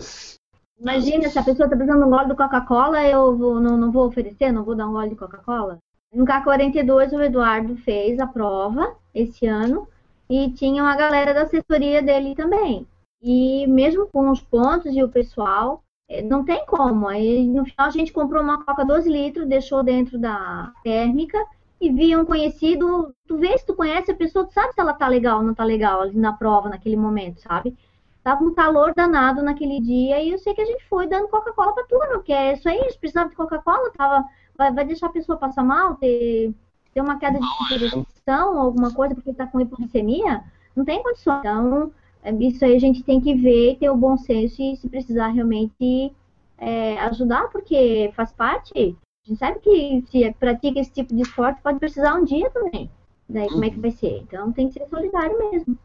Imagina, se a pessoa está precisando de um gole de Coca-Cola, eu vou, não, não vou oferecer, não vou dar um gole de Coca-Cola. No K42, o Eduardo fez a prova esse ano e tinha uma galera da assessoria dele também. E mesmo com os pontos e o pessoal, é, não tem como. Aí no final a gente comprou uma coca 12 litros, deixou dentro da térmica e via um conhecido, tu vê se tu conhece a pessoa, tu sabe se ela tá legal ou não tá legal ali na prova, naquele momento, sabe? Tava um calor danado naquele dia e eu sei que a gente foi dando Coca-Cola pra turma, porque é isso aí, a gente precisava de Coca-Cola, tava, vai, vai, deixar a pessoa passar mal, ter, ter uma queda de temperatura, alguma coisa, porque tá com hipoglicemia, não tem condição. Então, é, isso aí a gente tem que ver, ter o bom senso e se precisar realmente é, ajudar, porque faz parte. A gente sabe que se pratica esse tipo de esporte, pode precisar um dia também. Daí como é que vai ser? Então tem que ser solidário mesmo.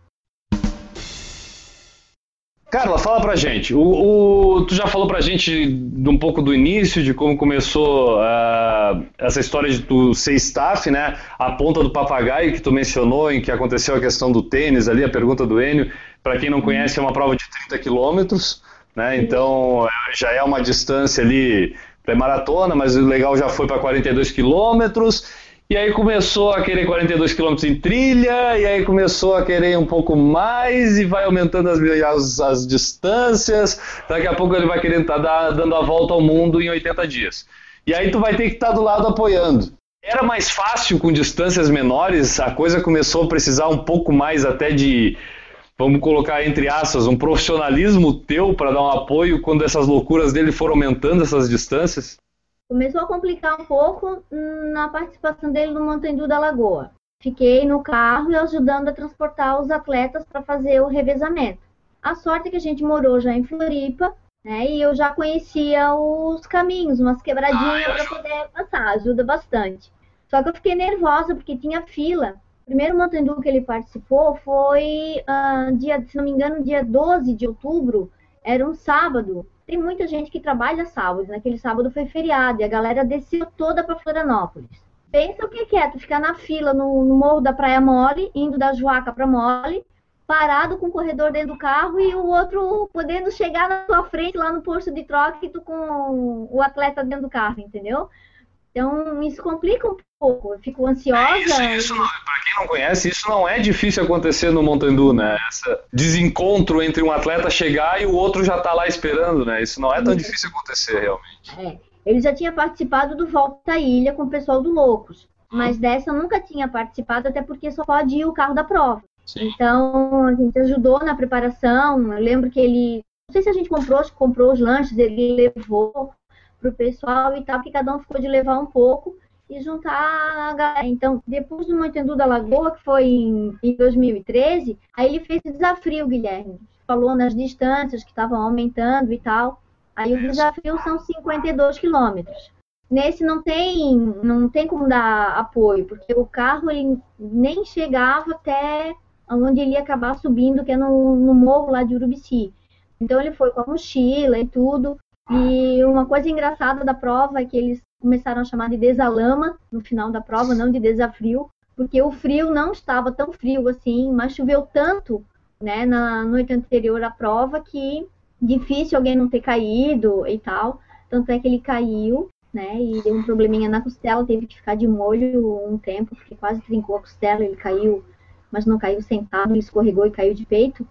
Carla, fala pra gente. O, o, tu já falou pra gente de um pouco do início, de como começou uh, essa história de tu ser staff, né? A ponta do papagaio que tu mencionou, em que aconteceu a questão do tênis ali, a pergunta do Enio. Para quem não conhece, é uma prova de 30 quilômetros, né? Então já é uma distância ali pré-maratona, mas o legal já foi para 42 quilômetros. E aí começou a querer 42 quilômetros em trilha, e aí começou a querer um pouco mais, e vai aumentando as, as, as distâncias. Daqui a pouco ele vai querendo estar tá dando a volta ao mundo em 80 dias. E aí tu vai ter que estar tá do lado apoiando. Era mais fácil com distâncias menores, a coisa começou a precisar um pouco mais até de vamos colocar entre aspas, um profissionalismo teu para dar um apoio quando essas loucuras dele foram aumentando essas distâncias? Começou a complicar um pouco na participação dele no Montandu da Lagoa. Fiquei no carro e ajudando a transportar os atletas para fazer o revezamento. A sorte é que a gente morou já em Floripa, né? E eu já conhecia os caminhos, umas quebradinhas para poder passar, ajuda bastante. Só que eu fiquei nervosa porque tinha fila primeiro Montandu que ele participou foi, uh, dia, se não me engano, dia 12 de outubro, era um sábado. Tem muita gente que trabalha sábado, naquele sábado foi feriado e a galera desceu toda para Florianópolis. Pensa o que é, tu ficar na fila no, no Morro da Praia Mole, indo da Joaca para Mole, parado com o corredor dentro do carro e o outro podendo chegar na tua frente lá no posto de troca e tu com o atleta dentro do carro, entendeu? Então, isso complica um pouco. Eu fico ansiosa. É isso, isso quem não conhece, isso não é difícil acontecer no Montandu, né? Esse desencontro entre um atleta chegar e o outro já tá lá esperando, né? Isso não é tão difícil acontecer, realmente. É. Ele já tinha participado do Volta à Ilha com o pessoal do Loucos, mas dessa nunca tinha participado, até porque só pode ir o carro da prova. Sim. Então, a gente ajudou na preparação. Eu lembro que ele. Não sei se a gente comprou, comprou os lanches, ele levou para o pessoal e tal, que cada um ficou de levar um pouco e juntar a galera. Então, depois do Montendu da Lagoa, que foi em, em 2013, aí ele fez o desafio, Guilherme. Falou nas distâncias que estavam aumentando e tal. Aí o desafio são 52 quilômetros. Nesse não tem, não tem como dar apoio, porque o carro ele nem chegava até onde ele ia acabar subindo, que é no, no morro lá de Urubici. Então ele foi com a mochila e tudo. E uma coisa engraçada da prova é que eles começaram a chamar de desalama no final da prova, não de desafrio, porque o frio não estava tão frio assim, mas choveu tanto né, na noite anterior à prova que difícil alguém não ter caído e tal. Tanto é que ele caiu, né, e deu um probleminha na costela, teve que ficar de molho um tempo, porque quase trincou a costela, ele caiu, mas não caiu sentado, ele escorregou e caiu de peito.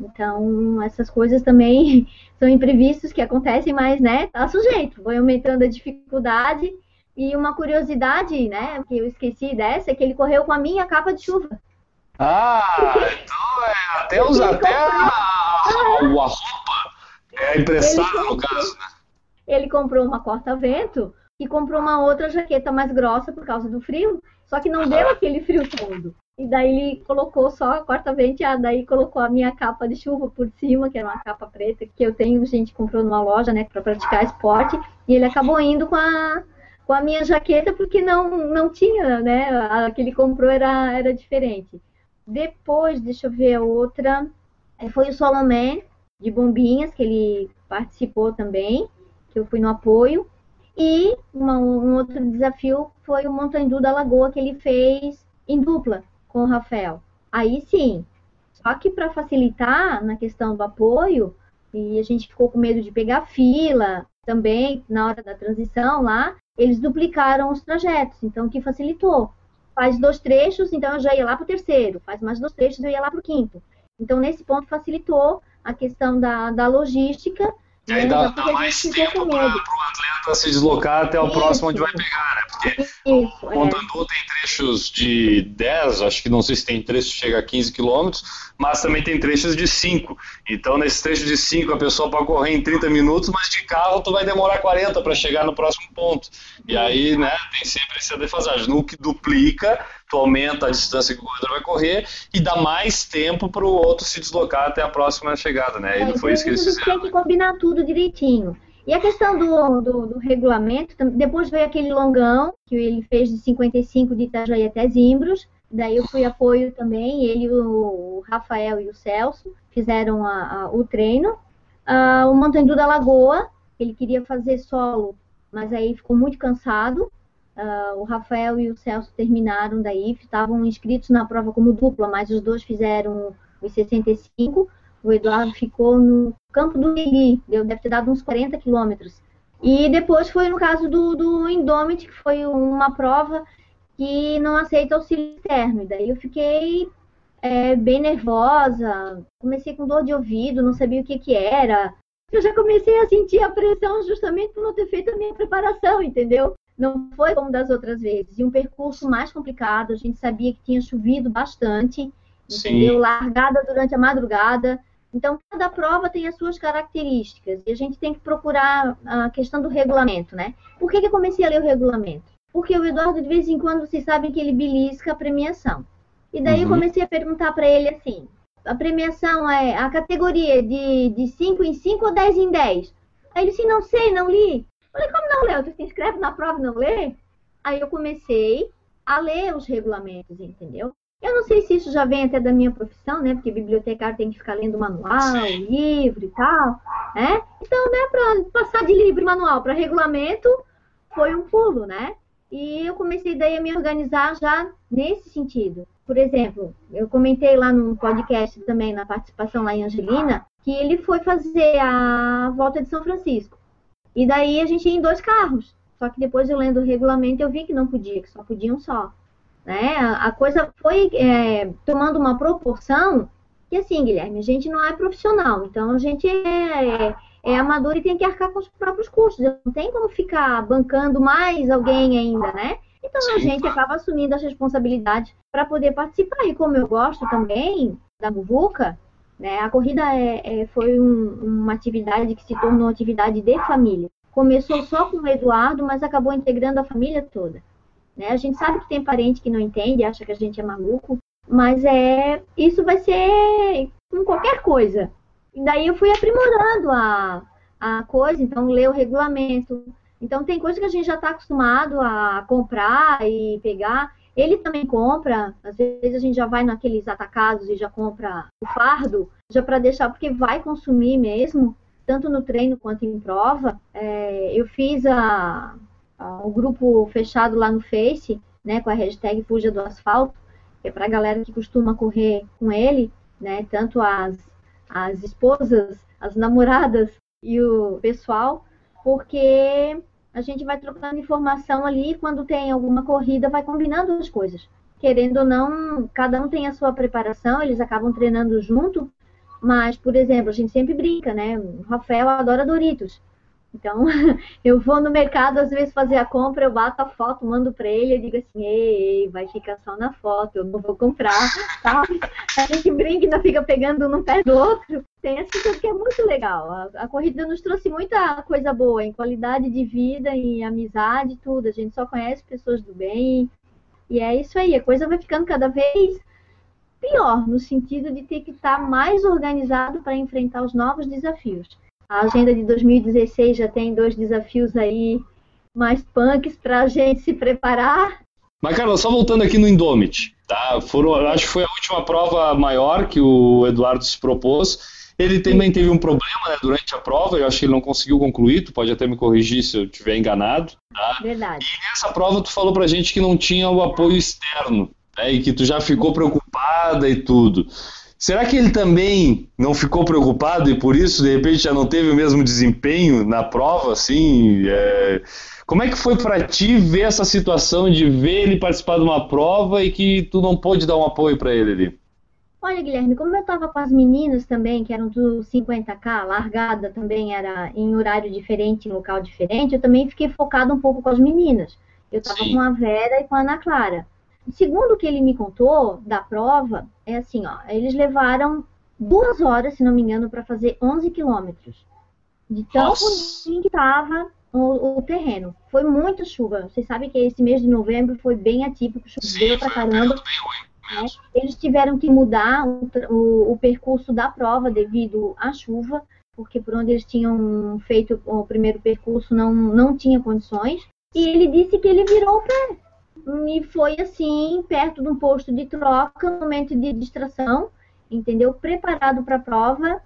Então, essas coisas também são imprevistos que acontecem, mas, né, tá sujeito. Vai aumentando a dificuldade. E uma curiosidade, né, que eu esqueci dessa, é que ele correu com a minha capa de chuva. Ah, então é até, os, até a, a, roupa é emprestada no caso, né? Ele comprou uma corta-vento e comprou uma outra jaqueta mais grossa por causa do frio, só que não deu aquele frio todo. E daí ele colocou só a quarta venteada, daí colocou a minha capa de chuva por cima, que era uma capa preta que eu tenho, gente comprou numa loja, né, para praticar esporte, e ele acabou indo com a com a minha jaqueta porque não não tinha, né, a que ele comprou era era diferente. Depois, deixa eu ver a outra, é, foi o Solomé de Bombinhas que ele participou também, que eu fui no apoio. E uma, um outro desafio foi o Montandu da Lagoa que ele fez em dupla, com o Rafael. Aí sim. Só que para facilitar na questão do apoio, e a gente ficou com medo de pegar fila também na hora da transição lá, eles duplicaram os trajetos, então que facilitou. Faz dois trechos, então eu já ia lá para o terceiro, faz mais dois trechos, eu ia lá para o quinto. Então, nesse ponto, facilitou a questão da, da logística E aí dá, mais tempo para o atleta se deslocar até o Isso. próximo onde vai pegar, né? Porque Isso, o é. Montandu tem trechos de 10, acho que não sei se tem trecho que chega a 15 quilômetros, mas também tem trechos de 5. Então, nesse trecho de 5, a pessoa pode correr em 30 minutos, mas de carro tu vai demorar 40 para chegar no próximo ponto. E aí, né, tem sempre essa defasagem. No que duplica, tu aumenta a distância que o corredor vai correr e dá mais tempo para o outro se deslocar até a próxima chegada, né? E não foi isso que eles É, gente fizeram. tem que combinar tudo direitinho. E a questão do, do, do regulamento, depois veio aquele longão, que ele fez de 55 de Itajaí até Zimbros, daí eu fui apoio também, ele, o, Rafael e o Celso fizeram a- a- o treino. Ah, o Montandu da Lagoa, ele queria fazer solo, mas aí ficou muito cansado. Ah, o Rafael e o Celso terminaram daí, estavam inscritos na prova como dupla, mas os dois fizeram os 65. O Eduardo ficou no campo do deu, deve ter dado uns 40 quilômetros. E depois foi no caso do, do Indomit, que foi uma prova que não aceita auxílio externo. E daí eu fiquei é, bem nervosa, comecei com dor de ouvido, não sabia o que, que era. Eu já comecei a sentir a pressão justamente por não ter feito a minha preparação, entendeu? Não foi como das outras vezes. E um percurso mais complicado, a gente sabia que tinha chovido bastante, Sim. entendeu? Largada durante a madrugada. Então, cada prova tem as suas características e a gente tem que procurar a questão do regulamento, né? Por que, que eu comecei a ler o regulamento? Porque o Eduardo, de vez em quando, vocês sabem que ele belisca a premiação. E daí eu Uhum. comecei a perguntar para ele assim: a premiação é a categoria de, de 5 em 5 ou 10 em 10? Aí ele disse: não sei, não li. Falei: como não leu? Tu se inscreve na prova e não lê? Aí eu comecei a ler os regulamentos, entendeu? Eu não sei se isso já vem até da minha profissão, né? Porque bibliotecário tem que ficar lendo manual, livro e tal, né? Então, né, para passar de livro e manual para regulamento foi um pulo, né? E eu comecei daí a me organizar já nesse sentido. Por exemplo, eu comentei lá no podcast também, na participação lá em Angelina, que ele foi fazer a volta de São Francisco. E daí a gente ia em dois carros. Só que depois eu lendo o regulamento eu vi que não podia, que só podia um só. Né? A coisa foi é, tomando uma proporção que assim, Guilherme, a gente não é profissional, então a gente é, é, é amador e tem que arcar com os próprios custos. Não tem como ficar bancando mais alguém ainda, né? Então a gente acaba assumindo as responsabilidades para poder participar. E como eu gosto também da Muvuca, né, a corrida é, é- foi um- uma atividade que se tornou atividade de família. Começou só com o Eduardo, mas acabou integrando a família toda. Né? A gente sabe que tem parente que não entende, acha que a gente é maluco, mas é isso vai ser com qualquer coisa. E daí eu fui aprimorando a, a coisa, então ler o regulamento. Então tem coisa que a gente já está acostumado a comprar e pegar. Ele também compra, às vezes a gente já vai naqueles atacados e já compra o fardo, já para deixar, porque vai consumir mesmo, tanto no treino quanto em prova. É, eu fiz a, a- o grupo fechado lá no Face, né, com a hashtag Fuja do Asfalto, que é para a galera que costuma correr com ele, né, tanto as, as esposas, as namoradas e o pessoal, porque a gente vai trocando informação ali quando tem alguma corrida vai combinando as coisas. Querendo ou não, cada um tem a sua preparação, eles acabam treinando junto, mas, por exemplo, a gente sempre brinca, né? O Rafael adora Doritos. Então, eu vou no mercado, às vezes, fazer a compra, eu bato a foto, mando pra ele, eu digo assim, ei, vai ficar só na foto, eu não vou comprar, sabe? A gente brinca e ainda fica pegando um no pé do outro. Tem essa coisa que é muito legal. A, a corrida nos trouxe muita coisa boa, em qualidade de vida, em amizade, tudo. A gente só conhece pessoas do bem. E é isso aí, a coisa vai ficando cada vez pior, no sentido de ter que estar mais organizado para enfrentar os novos desafios. A agenda de 2016 já tem dois desafios aí mais punks para a gente se preparar. Mas, Carla, só voltando aqui no Indomit, tá? Foram, acho que foi a última prova maior que o Eduardo se propôs. Ele também teve um problema né, durante a prova, eu acho que ele não conseguiu concluir, tu pode até me corrigir se eu estiver enganado. Tá? Verdade. E nessa prova tu falou pra gente que não tinha o apoio externo, né, e que tu já ficou preocupada e tudo. Será que ele também não ficou preocupado e por isso, de repente, já não teve o mesmo desempenho na prova, assim? é, Como é que foi pra ti ver essa situação de ver ele participar de uma prova e que tu não pôde dar um apoio pra ele ali? Olha, Guilherme, como eu estava com as meninas também, que eram do 50K, largada também era em horário diferente, em local diferente, eu também fiquei focada um pouco com as meninas. Eu estava com a Vera e com a Ana Clara. Segundo o que ele me contou da prova, é assim, ó, eles levaram duas horas, se não me engano, para fazer 11 quilômetros. De tão ruim que estava o, o, terreno. Foi muita chuva. Vocês sabem que esse mês de novembro foi bem atípico, choveu pra caramba. Né? Eles tiveram que mudar o, o, o, percurso da prova devido à chuva, porque por onde eles tinham feito o primeiro percurso não, não tinha condições. E ele disse que ele virou o pé. E foi assim, perto de um posto de troca, no momento de distração, entendeu? Preparado para a prova,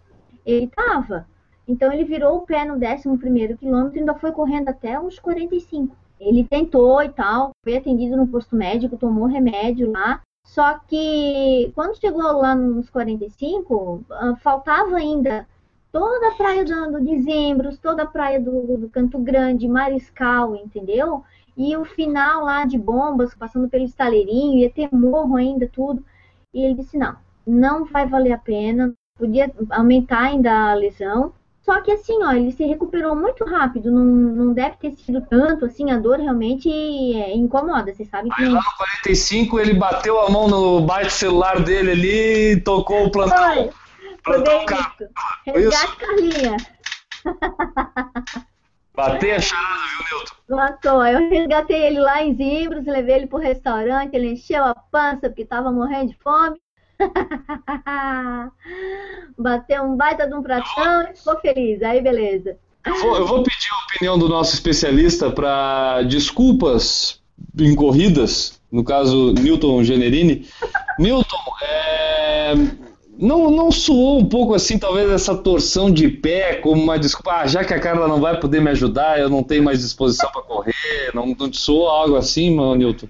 ele estava. Então ele virou o pé no 11 quilômetro e ainda foi correndo até uns 45. Ele tentou e tal, foi atendido no posto médico, tomou remédio lá. Só que quando chegou lá nos 45, ah, faltava ainda toda a praia do, do Dezembros, toda a praia do, do Canto Grande, Mariscal, entendeu? E o final lá de bombas, passando pelo estaleirinho, ia ter morro ainda, tudo. E ele disse: não, não vai valer a pena, podia aumentar ainda a lesão. Só que assim, ó, ele se recuperou muito rápido, não, não deve ter sido tanto, assim, a dor realmente é, incomoda, vocês sabem que... Aí não... lá no 45 ele bateu a mão no baixo celular dele ali tocou o plantão. Foi, foi bem isso. Resgate Carlinha. Batei a charada, viu, Nilton? Matou. Eu resgatei ele lá em Zimbros, levei ele pro restaurante, ele encheu a pança porque tava morrendo de fome. Bateu um baita de um pratão e ficou feliz. Aí, beleza. Eu vou, eu vou pedir a opinião do nosso especialista para desculpas em corridas, no caso, Newton Generini. Newton, é, não, não soou um pouco assim, talvez, essa torção de pé como uma desculpa, ah, já que a Carla não vai poder me ajudar, eu não tenho mais disposição para correr, não, não te soou algo assim, meu Newton?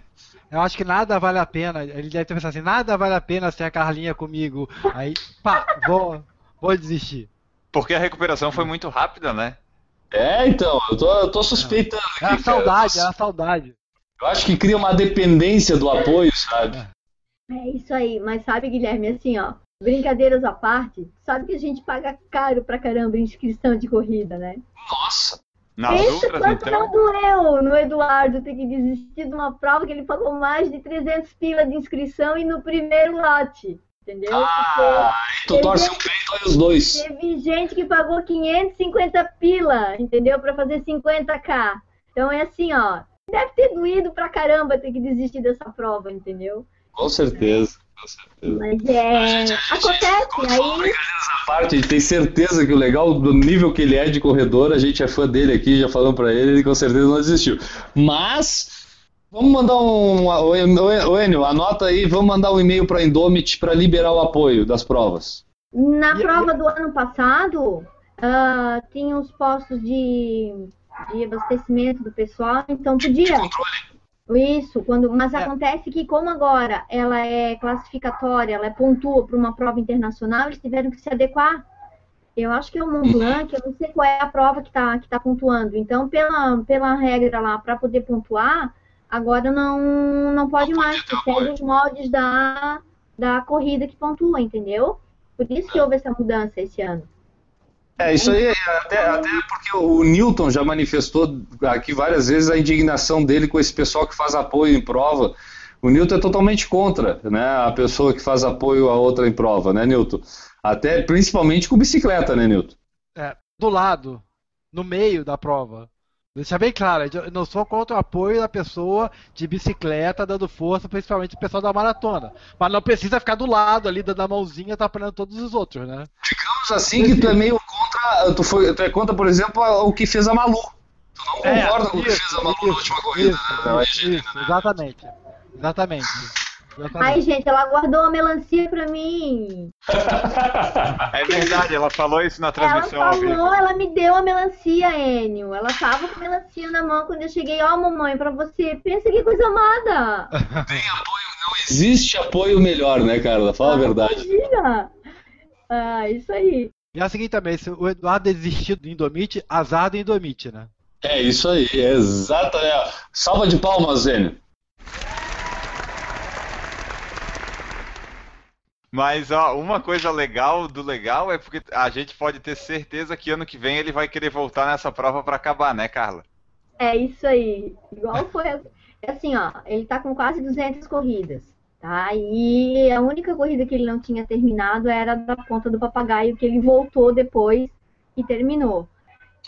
Eu acho que nada vale a pena. Ele deve ter pensado assim, nada vale a pena sem a Carlinha comigo. Aí, pá, vou, vou desistir. Porque a recuperação foi muito rápida, né? É, então, eu tô, eu tô suspeitando. É a saudade, é a saudade. Eu acho que cria uma dependência do apoio, sabe? É isso aí, mas sabe, Guilherme, assim, ó, brincadeiras à parte, sabe que a gente paga caro pra caramba inscrição de corrida, né? Nossa! Nas Pensa outras, quanto então. não doeu no Eduardo ter que desistir de uma prova que ele pagou mais de 300 pila de inscrição e no primeiro lote, entendeu? Ah, aí tu Ele torce um peito aí os dois. Teve gente que pagou 550 pila, entendeu? Pra fazer 50k. Então é assim, ó. Deve ter doído pra caramba ter que desistir dessa prova, entendeu? Com certeza. Mas é. Acontece, aí. Parte, a gente tem certeza que o legal do nível que ele é de corredor, a gente é fã dele aqui, já falamos pra ele, ele com certeza não desistiu. Mas vamos mandar um, ô, Enio, anota aí, vamos mandar um e-mail pra Indomit pra liberar o apoio das provas. Na E- prova do ano passado, ah, tinha os postos de, de abastecimento do pessoal, então podia. Controle. Isso, quando, mas É. acontece que como agora ela é classificatória, ela é pontua para uma prova internacional, eles tiveram que se adequar. Eu acho que é o Mont Blanc, eu não sei qual é a prova que está que tá pontuando. Então, pela, pela regra lá, para poder pontuar, agora não, não pode mais, porque segue os moldes da, da corrida que pontua, entendeu? Por isso que houve essa mudança esse ano. É, isso aí, até, até porque o Newton já manifestou aqui várias vezes a indignação dele com esse pessoal que faz apoio em prova. O Newton é totalmente contra, né, a pessoa que faz apoio a outra em prova, né, Newton? Até principalmente com bicicleta, né, Newton? É, do lado, no meio da prova. Deixar bem claro, eu não sou contra o apoio da pessoa de bicicleta dando força, principalmente o pessoal da maratona. Mas não precisa ficar do lado ali, dando a mãozinha, atrapalhando todos os outros, né? Digamos assim que tu é meio contra, tu, foi, tu é contra, por exemplo, o que fez a Malu. Tu não concorda com o que É, fez a Malu na isso, última corrida, isso, né? isso, isso, exatamente. Exatamente. Ai, gente, ela guardou uma melancia pra mim. É verdade, ela falou isso na Ela transmissão vivo. falou, ela me deu a melancia, Enio. Ela tava com a melancia na mão quando eu cheguei. Ó, mamãe, pra você. Pensa que coisa amada. Tem apoio, não existe apoio melhor, né, Carla? Fala a verdade. Imagina. Ah, isso aí. E é o seguinte também, se o Eduardo desistir do Indomite, azar do Indomite, né? É isso aí, exatamente. Salva de palmas, Zênio. Mas ó, uma coisa legal do legal é porque a gente pode ter certeza que ano que vem ele vai querer voltar nessa prova para acabar, né, Carla? É isso aí. Igual foi. É assim, ó, ele tá com quase 200 corridas, tá? E a única corrida que ele não tinha terminado era da ponta do papagaio, que ele voltou depois e terminou.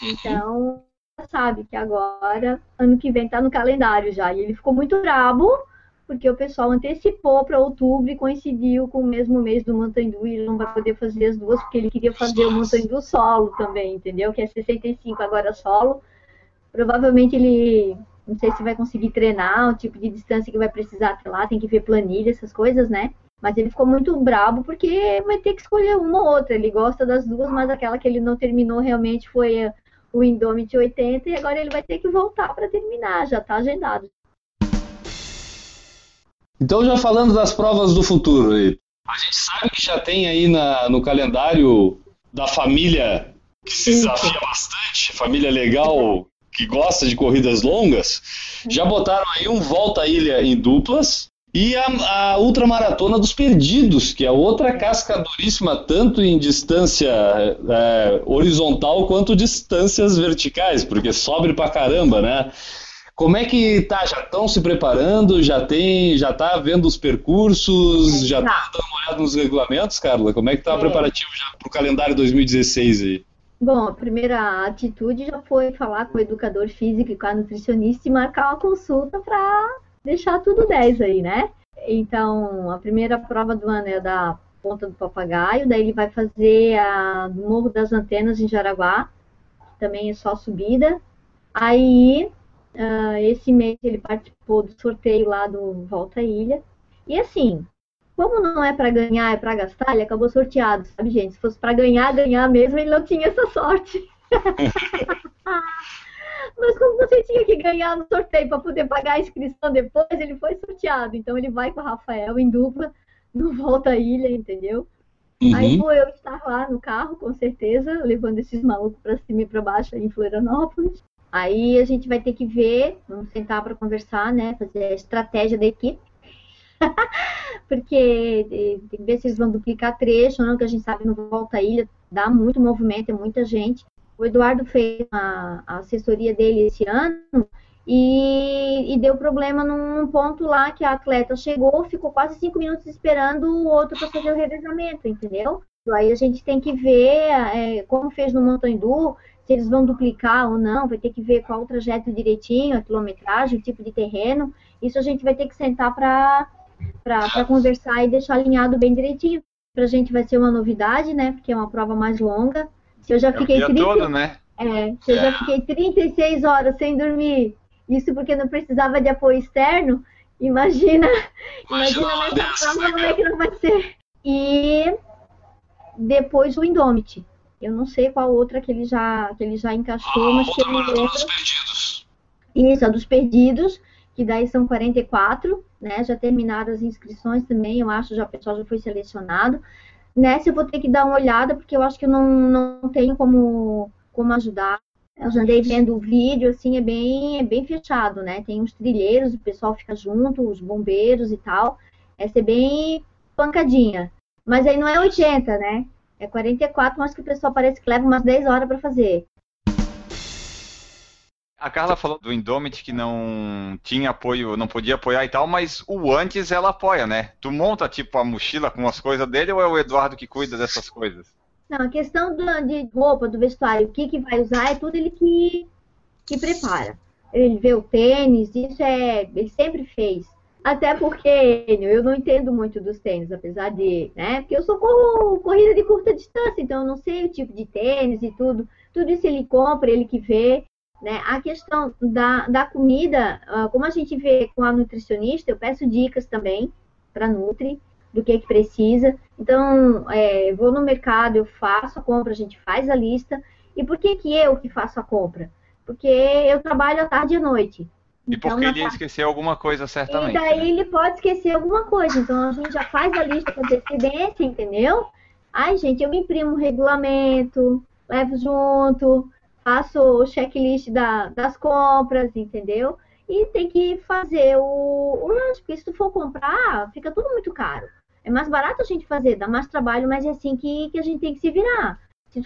Então, sabe que agora, ano que vem, tá no calendário já. E ele ficou muito brabo, porque o pessoal antecipou para outubro e coincidiu com o mesmo mês do Montandu e ele não vai poder fazer as duas, porque ele queria fazer o Montandu solo também, entendeu? Que é 65 agora solo. Provavelmente ele, não sei se vai conseguir treinar o tipo de distância que vai precisar até lá, tem que ver planilha, essas coisas, né? Mas ele ficou muito brabo porque vai ter que escolher uma ou outra. Ele gosta das duas, mas aquela que ele não terminou realmente foi o Indomit 80 e agora ele vai ter que voltar para terminar, já está agendado. Então, já falando das provas do futuro, a gente sabe que já tem aí na, no calendário da família que se desafia bastante, família legal que gosta de corridas longas, já botaram aí um volta ilha em duplas e a, a ultramaratona dos perdidos, que é outra casca duríssima, tanto em distância é, horizontal quanto distâncias verticais, porque sobe pra caramba, né? Como é que tá? Já estão se preparando? Já tem, já tá vendo os percursos? Já tá dando uma olhada nos regulamentos, Carla? Como é que tá o é. preparativo já pro calendário 2016 aí? Bom, a primeira atitude já foi falar com o educador físico e com a nutricionista e marcar uma consulta para deixar tudo 10 aí, né? Então, a primeira prova do ano é da Ponta do Papagaio, daí ele vai fazer a Morro das Antenas em Jaraguá, que também é só subida. Aí, uh, esse mês ele participou do sorteio lá do Volta à Ilha. E assim, como não é para ganhar, é para gastar, ele acabou sorteado, sabe, gente? Se fosse para ganhar, ganhar mesmo, ele não tinha essa sorte. Mas como você tinha que ganhar no sorteio para poder pagar a inscrição depois, ele foi sorteado. Então ele vai com o Rafael em dupla no Volta à Ilha, entendeu? Uhum. Aí vou eu estar lá no carro, com certeza, levando esses malucos para cima e para baixo aí em Florianópolis. Aí a gente vai ter que ver, vamos sentar para conversar, né? Fazer a estratégia da equipe. Porque tem que ver se eles vão duplicar trecho, não, que a gente sabe no Volta à Ilha dá muito movimento, é muita gente. O Eduardo fez a, a assessoria dele esse ano e, e, deu problema num ponto lá que a atleta chegou, ficou quase cinco minutos esperando o outro para fazer o revezamento, entendeu? Aí a gente tem que ver, é, como fez no Montandu, se eles vão duplicar ou não, vai ter que ver qual o trajeto direitinho, a quilometragem, o tipo de terreno. Isso a gente vai ter que sentar para conversar e deixar alinhado bem direitinho. Para a gente vai ser uma novidade, né? Porque é uma prova mais longa. Se eu já fiquei é o dia 30... todo, né? É, se eu já fiquei 36 horas sem dormir, isso porque não precisava de apoio externo, imagina, imagina, imagina nessa prova como é que não vai ser. E depois o Indomit. Eu não sei qual outra que ele já, que ele já encaixou, ah, mas que ele lembra. dos perdidos. Isso, a dos perdidos, que daí são 44, né? Já terminaram as inscrições também, eu acho, já o pessoal já foi selecionado. Nessa eu vou ter que dar uma olhada, porque eu acho que eu não, não tenho como, como ajudar. Eu já andei vendo o vídeo, assim, é bem, é bem fechado, né? Tem uns trilheiros, o pessoal fica junto, os bombeiros e tal. Essa é bem pancadinha. Mas aí não é 80, né? É 44, mas que o pessoal parece que leva umas 10 horas para fazer. A Carla falou do Indomit que não tinha apoio, não podia apoiar e tal, mas o antes ela apoia, né? Tu monta tipo a mochila com as coisas dele ou é o Eduardo que cuida dessas coisas? Não, a questão do, de roupa, do vestuário, o que, que vai usar é tudo ele que, que prepara. Ele vê o tênis, isso é. Ele sempre fez. Até porque eu não entendo muito dos tênis, apesar de. né? Porque eu sou corro, corrida de curta distância, então eu não sei o tipo de tênis e tudo. Tudo isso ele compra, ele que vê. Né? A questão da, da comida, ah, como a gente vê com a nutricionista, eu peço dicas também para Nutri, do que, que precisa. Então, é, vou no mercado, eu faço a compra, a gente faz a lista. E por que, que eu que faço a compra? Porque eu trabalho à tarde e à noite. E então, porque ele ia esquecer alguma coisa, certamente. E daí né? ele pode esquecer alguma coisa. Então a gente já faz a lista com antecedência, entendeu? Ai, gente, eu imprimo o regulamento, levo junto, faço o checklist da, das compras, entendeu? E tem que fazer o, o lanche, porque se tu for comprar, fica tudo muito caro. É mais barato a gente fazer, dá mais trabalho, mas é assim que, que a gente tem que se virar.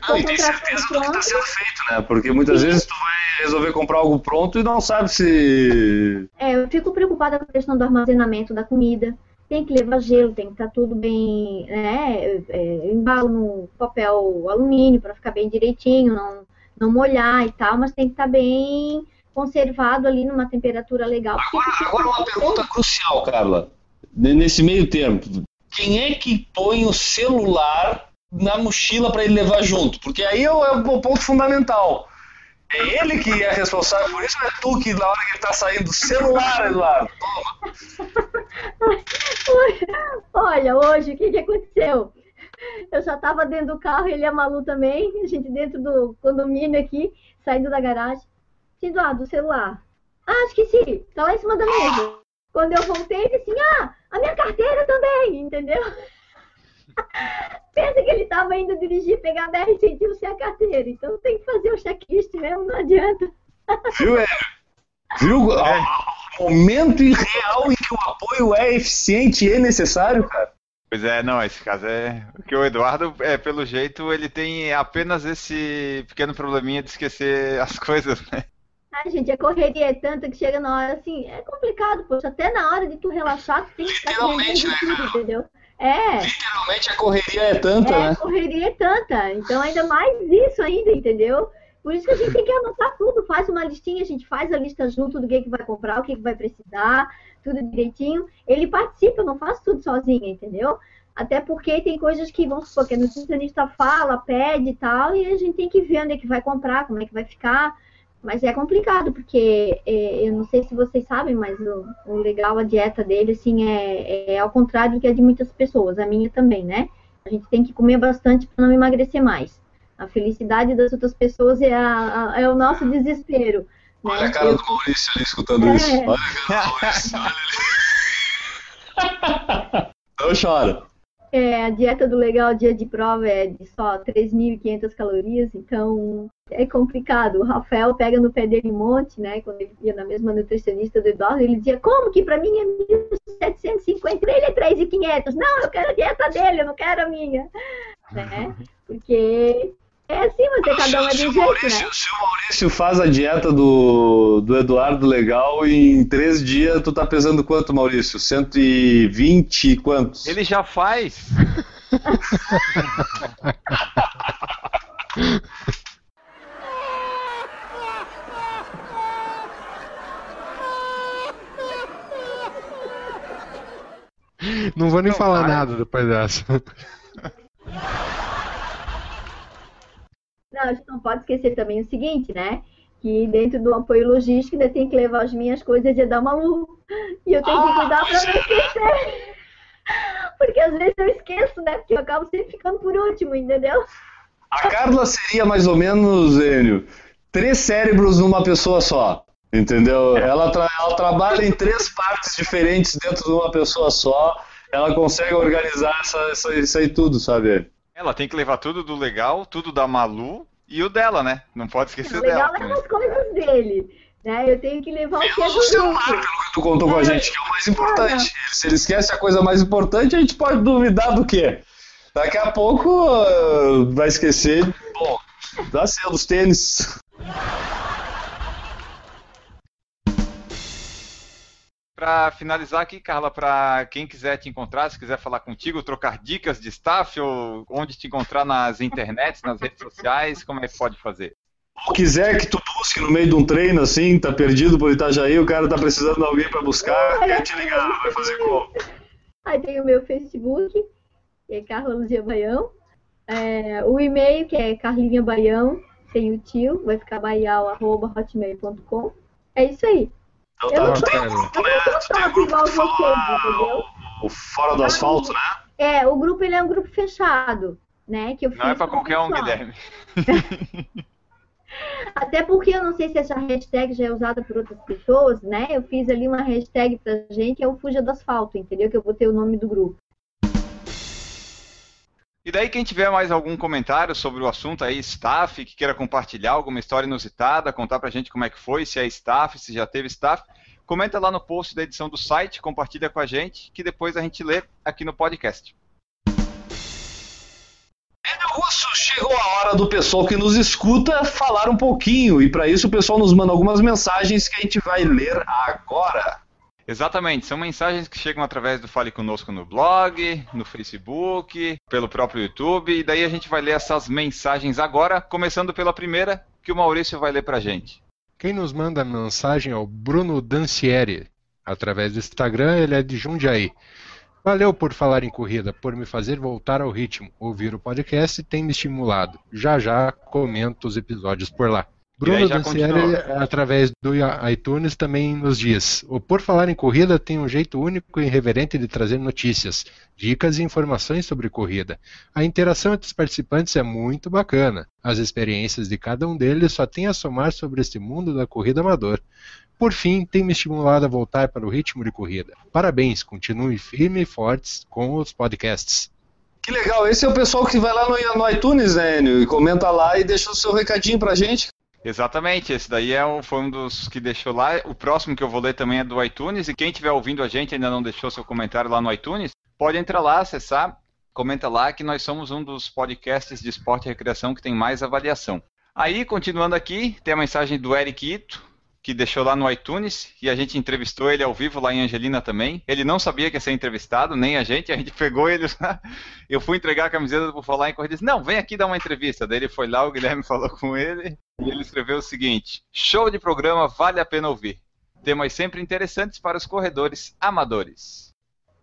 Ah, e tem certeza do que está sendo feito, né? Porque muitas vezes tu vai resolver comprar algo pronto e não sabe se. É, eu fico preocupada com a questão do armazenamento da comida. Tem que levar gelo, tem que estar tudo bem, né? É, eu embalo no papel alumínio para ficar bem direitinho, não, não molhar e tal, mas tem que estar bem conservado ali numa temperatura legal. Agora, agora uma pergunta crucial, Carla. Nesse meio tempo, quem é que põe o celular na mochila para ele levar junto? Porque aí é o, é o ponto fundamental. É ele que é responsável por isso ou é tu que na hora que ele tá saindo celular, Eduardo? Olha, hoje o que, que aconteceu? Eu já estava dentro do carro, ele e a Malu também, a gente dentro do condomínio aqui, saindo da garagem. Sim, Eduardo, o celular. Ah, esqueci, tá lá em cima da mesa. Quando eu voltei, ele disse assim, ah, a minha carteira também, entendeu? Pensa que ele estava indo dirigir, pegar a BR e sentiu sem a carteira. Então tem que fazer o checklist mesmo, não adianta. Viu, Hélio? Viu? Ao- ao momento real em que o apoio é eficiente e é necessário, cara. Pois é, não, esse caso é. Porque o Eduardo, é, pelo jeito, ele tem apenas esse pequeno probleminha de esquecer as coisas, né? Ai, gente, a correria é tanta que chega na hora, assim, é complicado, poxa, até na hora de tu relaxar, tu tem que estar né, tudo, entendeu? É, Literalmente a correria é tanta, é, né? a correria é tanta, então ainda mais isso ainda, entendeu? Por isso que a gente tem que anotar tudo, faz uma listinha, a gente faz a lista junto do que, que vai comprar, o que, que vai precisar, tudo direitinho. Ele participa, eu não faço tudo sozinha, entendeu? Até porque tem coisas que, vamos supor, que a nutricionista fala, pede e tal, e a gente tem que ver onde é que vai comprar, como é que vai ficar. Mas é complicado, porque é, eu não sei se vocês sabem, mas o, o legal, a dieta dele, assim, é, é ao contrário do que a de muitas pessoas, a minha também, né? A gente tem que comer bastante para não emagrecer mais. A felicidade das outras pessoas é, a- a- é o nosso desespero. né? Olha a cara Eu- do Maurício ali escutando É. isso. Olha a cara do Maurício, olha ali. Não chora. É, a dieta do legal dia de prova é de só 3.500 calorias, então é complicado. O Rafael pega no pé dele um monte, né? Quando ele ia na mesma nutricionista do Eduardo, ele dizia: Como que pra mim é 1.750? Pra ele é 3.500. Não, eu quero a dieta dele, eu não quero a minha. Né? Porque é assim, você cada um é de se, um o jeito, né? Maurício, se o Maurício faz a dieta do, do Eduardo legal e em três dias tu tá pesando quanto, Maurício? 120 e quantos? Ele já faz. Não vou nem Não, falar vai. nada depois dessa. Não, a gente não pode esquecer também o seguinte, né? Que dentro do apoio logístico ainda tem que levar as minhas coisas de dar uma luz. E eu tenho que cuidar pra não esquecer. Porque às vezes eu esqueço, né? Porque eu acabo sempre ficando por último, entendeu? A Carla seria mais ou menos, Enio, três cérebros numa pessoa só. Entendeu? Ela, tra- ela trabalha em três partes diferentes dentro de uma pessoa só. Ela consegue organizar essa, essa- isso aí tudo, sabe? Ela tem que levar tudo do legal, tudo da Malu e o dela, né? Não pode esquecer O legal dela. é também. as coisas dele. Né? Eu tenho que levar o que é Menos do o celular, pelo que tu contou com a gente, que é o mais importante. Se ele esquece a coisa mais importante, a gente pode duvidar do quê? Daqui a pouco ah, vai esquecer. Bom, dá ser dos tênis. Pra finalizar aqui, Carla, pra quem quiser te encontrar, se quiser falar contigo, trocar dicas de staff ou onde te encontrar nas internets, nas redes sociais, como é que pode fazer? Ou quiser que tu busque no meio de um treino assim, tá perdido por Itajaí, o cara tá precisando de alguém pra buscar, quer te ligar, vai fazer como? Aí tem o meu Facebook, que é Carla Luzia Baião. É, o e-mail, que é Carlinha Baião, sem o tio, vai ficar baial.hotmail.com. É isso aí. Então Eu tá, não tu tem um grupo, né? Tu tem um grupo que fala entendeu? o fora do asfalto, né? É, o grupo ele é um grupo fechado, né? Que eu Não é pra qualquer um, pessoal. Guilherme. Até porque eu não sei se essa hashtag já é usada por outras pessoas, né? Eu fiz ali uma hashtag pra gente, que é o Fuja do Asfalto, entendeu? Que eu botei o nome do grupo. E daí, quem tiver mais algum comentário sobre o assunto aí, staff, que queira compartilhar alguma história inusitada, contar pra gente como é que foi, se é staff, se já teve staff, comenta lá no post da edição do site, compartilha com a gente, que depois a gente lê aqui no podcast. Enio Russo, chegou a hora do pessoal que nos escuta falar um pouquinho, e para isso o pessoal nos manda algumas mensagens que a gente vai ler agora. Exatamente, são mensagens que chegam através do Fale Conosco no blog, no Facebook, pelo próprio YouTube, e daí a gente vai ler essas mensagens agora, começando pela primeira, que o Maurício vai ler pra gente. Quem nos manda mensagem é o Bruno Dancieri. Através do Instagram, ele é de Jundiaí. Valeu por falar em corrida, por me fazer voltar ao ritmo. Ouvir o podcast tem me estimulado. Já já comento os episódios por lá. Bruno Dancieri, através do iTunes, também nos diz: O Por Falar em Corrida tem um jeito único e irreverente de trazer notícias, dicas e informações sobre corrida. A interação entre os participantes é muito bacana. As experiências de cada um deles só têm a somar sobre este mundo da corrida amador. Por fim, tem me estimulado a voltar para o ritmo de corrida. Parabéns, continue firme e fortes com os podcasts. Que legal, esse é o pessoal que vai lá no, no iTunes, né, Enio, e comenta lá e deixa o seu recadinho pra gente. Exatamente, esse daí é um, foi um dos que deixou lá. O próximo que eu vou ler também é do iTunes. E quem estiver ouvindo a gente ainda não deixou seu comentário lá no iTunes, pode entrar lá, acessar, comenta lá que nós somos um dos podcasts de esporte e recreação que tem mais avaliação. Aí, continuando aqui, tem a mensagem do Eric Ito, que deixou lá no iTunes e a gente entrevistou ele ao vivo lá em Angelina também. Ele não sabia que ia ser entrevistado, nem a gente, a gente pegou ele. Eu fui entregar a camiseta por falar em corrida e disse: Não, vem aqui dar uma entrevista. Daí ele foi lá, o Guilherme falou com ele e ele escreveu o seguinte: Show de programa, vale a pena ouvir. Temas sempre interessantes para os corredores amadores.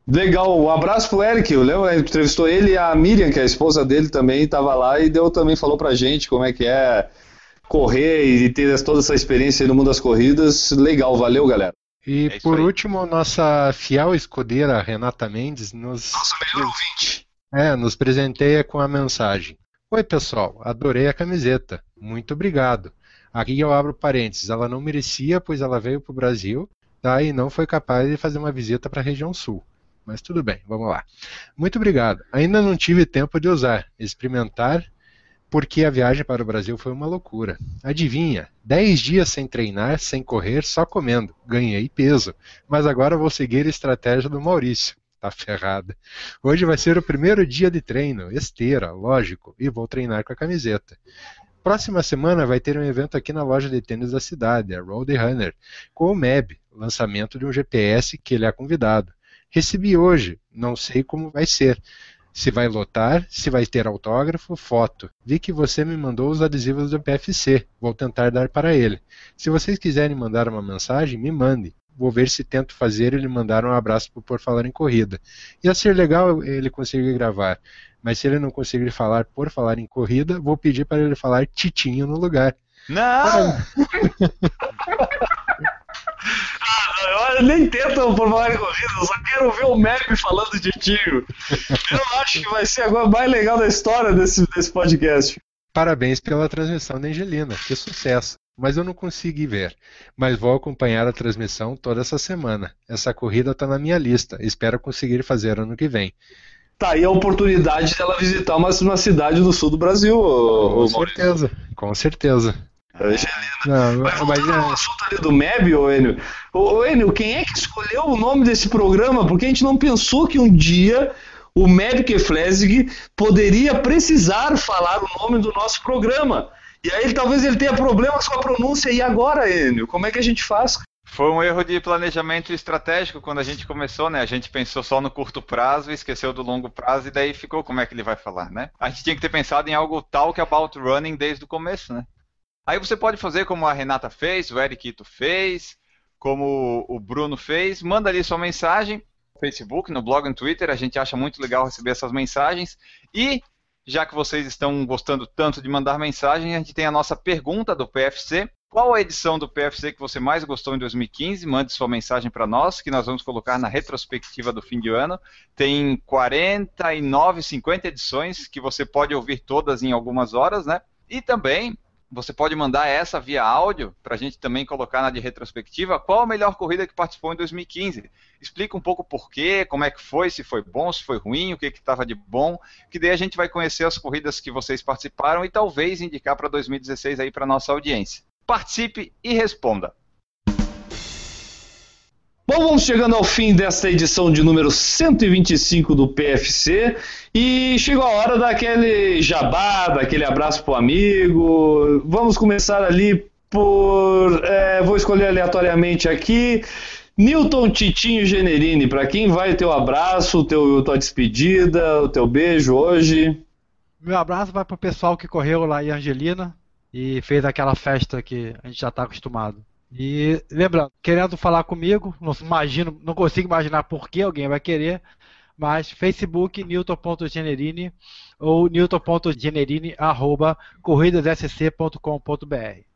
Legal, um abraço pro Eric. O Léo entrevistou ele e a Miriam, que é a esposa dele, também estava lá e deu também falou pra gente como é que é correr e ter toda essa experiência no mundo das corridas. Legal, valeu, galera. E é por aí. último, nossa fiel escudeira Renata Mendes nos. Nossa melhor ouvinte. É, nos presenteia com a mensagem. Oi, pessoal, adorei a camiseta. Muito obrigado. Aqui eu abro parênteses. Ela não merecia, pois ela veio para o Brasil tá, e não foi capaz de fazer uma visita para a região sul. Mas tudo bem, vamos lá. Muito obrigado. Ainda não tive tempo de usar, experimentar porque a viagem para o Brasil foi uma loucura. Adivinha? 10 dias sem treinar, sem correr, só comendo. Ganhei peso. Mas agora vou seguir a estratégia do Maurício. Tá ferrada. Hoje vai ser o primeiro dia de treino, esteira, lógico, e vou treinar com a camiseta. Próxima semana vai ter um evento aqui na loja de tênis da cidade, a Road Runner, com o MEB, lançamento de um GPS que ele é convidado. Recebi hoje, não sei como vai ser, se vai lotar, se vai ter autógrafo, foto. Vi que você me mandou os adesivos do PFC. Vou tentar dar para ele. Se vocês quiserem mandar uma mensagem, me mande. Vou ver se tento fazer ele mandar um abraço por falar em corrida. Ia ser legal ele conseguir gravar, mas se ele não conseguir falar por falar em corrida, vou pedir para ele falar Titinho no lugar. Não! Ah, eu nem tento por falar em corrida, eu só quero ver o Map falando de tiro. Eu acho que vai ser agora mais legal da história desse, desse podcast. Parabéns pela transmissão da Angelina, que sucesso. Mas eu não consegui ver. Mas vou acompanhar a transmissão toda essa semana. Essa corrida está na minha lista. Espero conseguir fazer ano que vem. Tá aí a oportunidade dela visitar uma, uma cidade do sul do Brasil. Com certeza, com certeza. Angelina. Não, mas mas é... assunto ali do MEB, ô Enio. Ô, Enio, quem é que escolheu o nome desse programa? Porque a gente não pensou que um dia o MEB Keflezig poderia precisar falar o nome do nosso programa. E aí talvez ele tenha problemas com a pronúncia. E agora, Enio? Como é que a gente faz? Foi um erro de planejamento estratégico quando a gente começou, né? A gente pensou só no curto prazo, esqueceu do longo prazo e daí ficou como é que ele vai falar, né? A gente tinha que ter pensado em algo tal que about running desde o começo, né? Aí você pode fazer como a Renata fez, o Eriquito fez, como o Bruno fez, manda ali sua mensagem no Facebook, no blog, no Twitter, a gente acha muito legal receber essas mensagens. E, já que vocês estão gostando tanto de mandar mensagem, a gente tem a nossa pergunta do PFC. Qual a edição do PFC que você mais gostou em 2015? Mande sua mensagem para nós, que nós vamos colocar na retrospectiva do fim de ano. Tem 49, 50 edições que você pode ouvir todas em algumas horas, né? E também você pode mandar essa via áudio para a gente também colocar na de retrospectiva. Qual a melhor corrida que participou em 2015? Explica um pouco por quê, como é que foi, se foi bom, se foi ruim, o que estava de bom, que daí a gente vai conhecer as corridas que vocês participaram e talvez indicar para 2016 aí para nossa audiência. Participe e responda. Bom, vamos chegando ao fim desta edição de número 125 do PFC e chegou a hora daquele jabá, daquele abraço pro amigo. Vamos começar ali por. É, vou escolher aleatoriamente aqui. Newton Titinho Generini, para quem vai o teu abraço, teu, tua despedida, o teu beijo hoje? Meu abraço vai pro pessoal que correu lá em Angelina e fez aquela festa que a gente já está acostumado. E lembrando, querendo falar comigo, não imagino, não consigo imaginar por que alguém vai querer, mas Facebook newton.generini ou newton.generini arroba corridassc.com.br.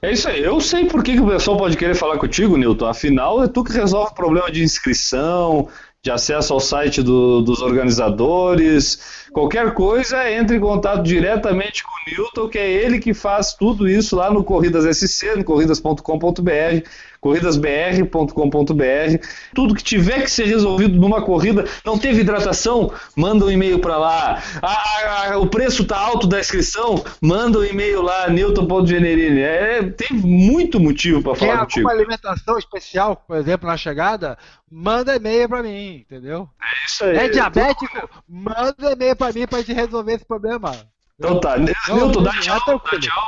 É isso aí. Eu sei por que, que o pessoal pode querer falar contigo, Newton. Afinal, é tu que resolve o problema de inscrição, de acesso ao site do, dos organizadores. Qualquer coisa, entre em contato diretamente com o Newton, que é ele que faz tudo isso lá no Corridas SC, no corridas.com.br corridasbr.com.br. Tudo que tiver que ser resolvido numa corrida, não teve hidratação, manda um e-mail para lá. Ah, ah, o preço tá alto da inscrição, manda um e-mail lá, newton.generini. É, tem muito motivo para falar Quer contigo. alguma alimentação especial, por exemplo, na chegada, manda e-mail para mim, entendeu? É isso aí. É diabético? Manda e-mail para mim para gente resolver esse problema. Então tá, Newton, dá tchau, dá tchau.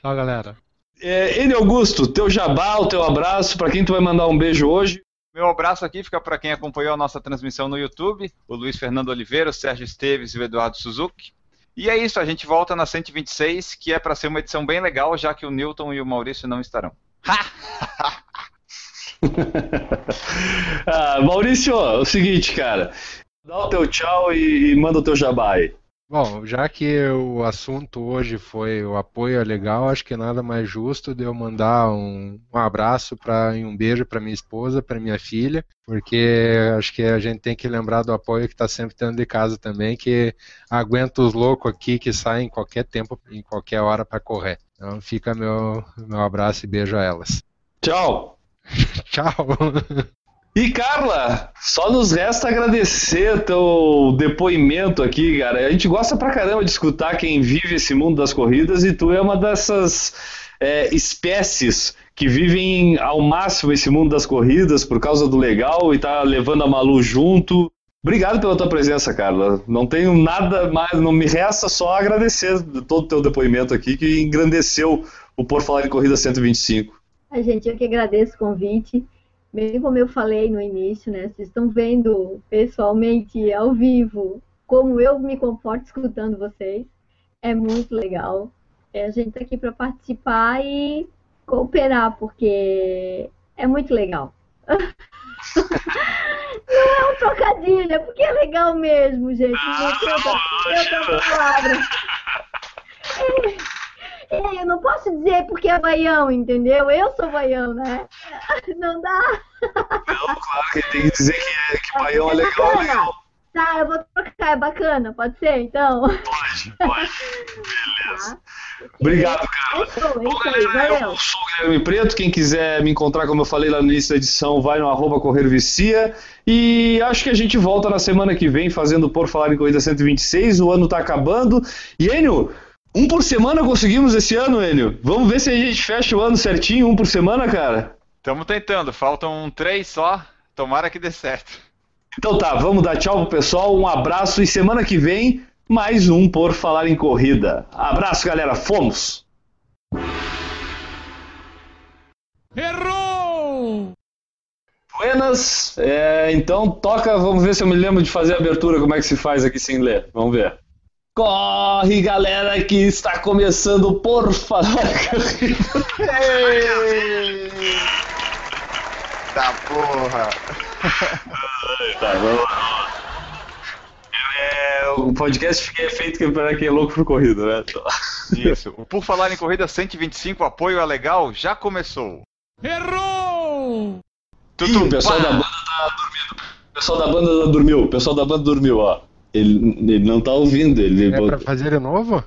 Tchau, galera. É, Ele Augusto, teu jabá, o teu abraço, para quem tu vai mandar um beijo hoje? Meu abraço aqui fica para quem acompanhou a nossa transmissão no YouTube, o Luiz Fernando Oliveira, o Sérgio Esteves e o Eduardo Suzuki. E é isso, a gente volta na 126, que é para ser uma edição bem legal, já que o Newton e o Maurício não estarão. ah, Maurício, é o seguinte, cara, dá o teu tchau e, manda o teu jabá aí. Bom, já que o assunto hoje foi o apoio é legal, acho que nada mais justo de eu mandar um, um abraço para e um beijo para minha esposa, para minha filha, porque acho que a gente tem que lembrar do apoio que está sempre dentro de casa também, que aguenta os loucos aqui que saem em qualquer tempo, em qualquer hora para correr. Então fica meu, meu abraço e beijo a elas. Tchau. Tchau. E Carla, só nos resta agradecer teu depoimento aqui, cara. A gente gosta pra caramba de escutar quem vive esse mundo das corridas e tu é uma dessas é, espécies que vivem ao máximo esse mundo das corridas por causa do legal e tá levando a Malu junto. Obrigado pela tua presença, Carla. Não tenho nada mais, não me resta só agradecer todo o teu depoimento aqui que engrandeceu o Por Falar em Corrida 125. A gente, eu que agradeço o convite. Bem como eu falei no início, né? Vocês estão vendo pessoalmente, ao vivo, como eu me comporto escutando vocês. É muito legal. É, a gente está aqui para participar e cooperar, porque é muito legal. Não é um trocadilho, é porque é legal mesmo, gente. Não outra, outra palavra. É, eu não posso dizer porque é baião, entendeu? Eu sou baião, né? Não dá. Não, claro que tem que dizer que, é, que baião é legal, é legal. Tá, eu vou trocar, é bacana, pode ser então? Pode, pode. Beleza. Tá. Obrigado, cara. É show, é Bom, isso aí, galera, valeu. eu sou o Guilherme Preto. Quem quiser me encontrar, como eu falei lá no início da edição, vai no arroba Correr Vicia. E acho que a gente volta na semana que vem fazendo Por Falar em Corrida 126. O ano tá acabando. E Enio, um por semana conseguimos esse ano, Enio. Vamos ver se a gente fecha o ano certinho, um por semana, cara. Estamos tentando, faltam três só, tomara que dê certo. Então tá, vamos dar tchau pro pessoal, um abraço e semana que vem mais um Por Falar em Corrida. Abraço, galera, fomos! Errou! Buenas, é, então toca, vamos ver se eu me lembro de fazer a abertura, como é que se faz aqui sem ler, vamos ver. Corre, galera, que está começando o Por Falar em Corrida. Tá porra! Tá, lá. É, o podcast fica feito para quem é louco por corrida, né? Isso. O Por Falar em Corrida 125, apoio é legal, já começou. Errou! Ih, o pessoal da banda tá dormindo. O pessoal da banda dormiu. O pessoal da banda dormiu, ó. Ele, ele não tá ouvindo. Ele É pra fazer de novo?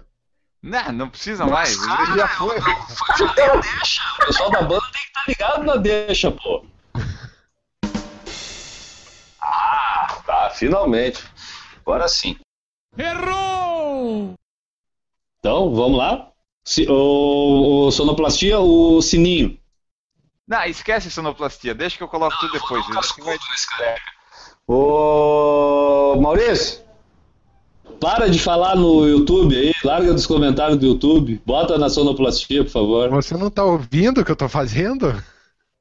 Não, não precisa mais, ele já foi. Já tem a deixa. O pessoal da banda tem que estar ligado na deixa, pô. Ah, tá, finalmente. Agora sim. Errou! Então, vamos lá. Si- o, o sonoplastia, o sininho. Não, esquece sonoplastia, deixa que eu coloco tudo depois. Isso aqui vai- Ô, Maurício, para de falar no YouTube aí, larga dos comentários do YouTube, bota na sonoplastia, por favor. Você não tá ouvindo o que eu tô fazendo?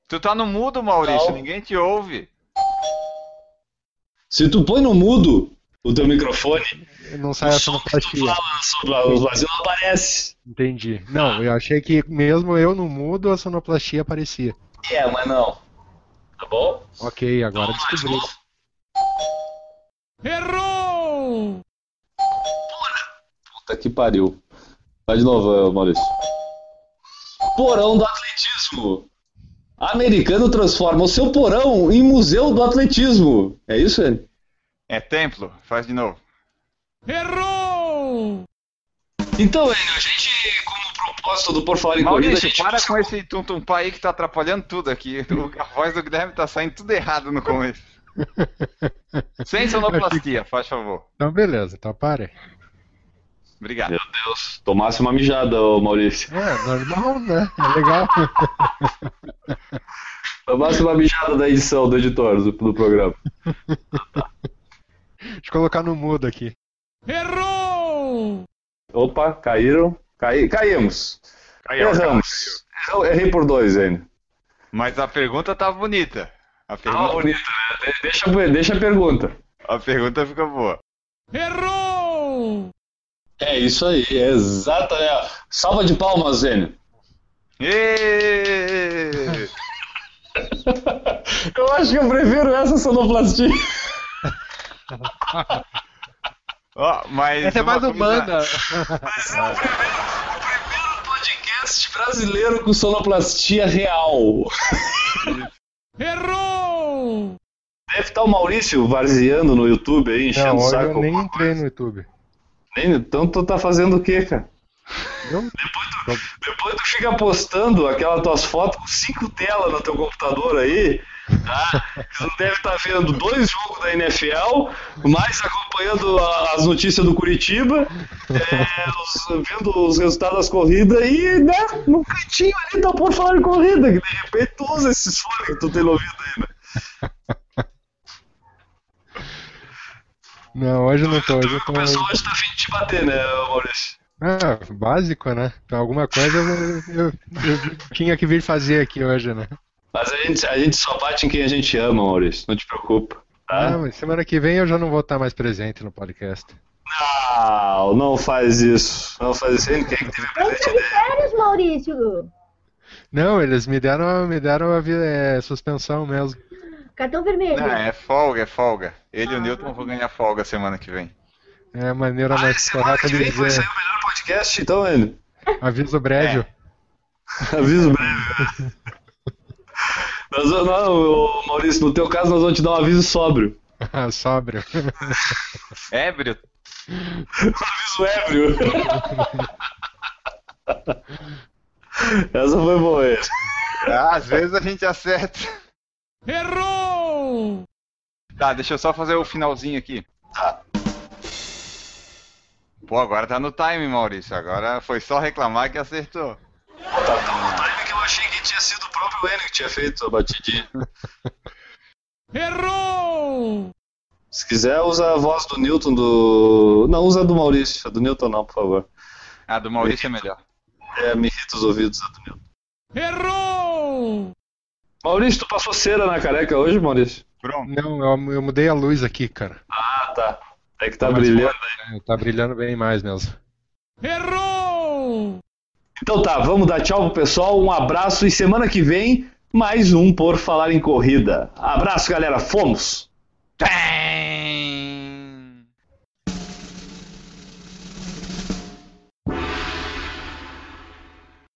Tu tá no mudo, Maurício, Não. ninguém te ouve. Se tu põe no mudo o teu microfone, Não sai a o sonoplastia. fala na sonoplastia não aparece. Entendi. Não, eu achei que mesmo eu no mudo a sonoplastia aparecia. É, mas não. Tá bom? Ok, agora descobri. Errou! Puta que pariu. Vai de novo, Maurício. Porão do atletismo. Americano transforma o seu porão em museu do atletismo. É isso, ele? É templo, faz de novo. Errou! Então, Enio, a gente, como propósito do Por Falar em Corrida, a Maurício, gente para com esse tum-tum-pá aí que tá atrapalhando tudo aqui. O- A voz do Guilherme tá saindo tudo errado no começo. Sem sonoplastia, faz favor. Então beleza, então pare. Obrigado. Meu Deus, tomasse uma mijada, ô Maurício. É, normal, né? É legal. Tomasse uma mijada da edição, do editor do, do programa. Deixa eu colocar no mudo aqui. Errou! Opa, caíram. Cai, caímos. Erramos. Eu errei por dois, Enio. Mas a pergunta tá bonita. A Tá pergunta, bonito, né? De- Deixa, deixa a pergunta. a pergunta fica boa. Errou! É isso aí, exatamente. Salva de palmas. Êêêê! Eu acho que eu prefiro essa sonoplastia. Ó, mas Essa é mais coisa- humana. Podcast brasileiro com sonoplastia real. Errou! Deve estar o Maurício varzeando no YouTube aí, enchendo Não, o saco. eu nem entrei no YouTube. Então tu tá fazendo o quê, cara? Eu- Depois tu fica postando aquelas tuas fotos com cinco telas no teu computador aí, tá? Tu deve estar vendo dois jogos da NFL, mais acompanhando a- as notícias do Curitiba, é, os- vendo os resultados das corridas e, né, no cantinho ali tá por falar em corrida, que de repente tu usa esses fones que tu tem ouvido aí, né? Não, hoje eu não tô. Hoje eu O tô. pessoal hoje tá afim de te bater, né, Maurício? Ah, básico, né? Então, alguma coisa eu, eu- eu tinha que vir fazer aqui hoje, né? Mas a gente, a gente só bate em quem a gente ama, Maurício, não te preocupa. Tá? mas semana que vem eu já não vou estar mais presente no podcast. Não, não faz isso. Não faz isso. Quem é que teve presente férias, Maurício. Não, eles me deram, me deram a é, suspensão mesmo. Cartão vermelho. Não, é folga, é folga. Ele e o Newton vão ganhar folga semana que vem. É a maneira Ah, mais correta que de vem vai dizer. sair o melhor podcast, então, ele. Aviso breve. Aviso breve. Nós, vamos- não, Maurício, no teu caso nós vamos te dar um aviso sóbrio. Ah, Sóbrio. Ébrio? Um aviso ébrio. Essa foi boa, ele. Ah, às vezes a gente acerta. Errou! Tá, deixa eu só fazer o finalzinho aqui. Pô, agora tá no time, Maurício. Agora foi só reclamar que acertou. Tá tão no time que eu achei que tinha sido o próprio Enio que tinha feito a batidinha. Errou! Se quiser, usa a voz do Newton do. Não, usa a do Maurício. A do Newton não, por favor. A do Maurício é melhor. É, me irrita os ouvidos a do Newton. Errou! Maurício, tu passou cera na careca hoje, Maurício? Pronto. Não, eu, eu mudei a luz aqui, cara. Ah, tá. É que tá mais brilhando. É, Tá brilhando bem mais mesmo. Errou! Então tá, vamos dar tchau pro pessoal, um abraço e semana que vem mais um Por Falar em Corrida. Abraço, galera, fomos! Tem!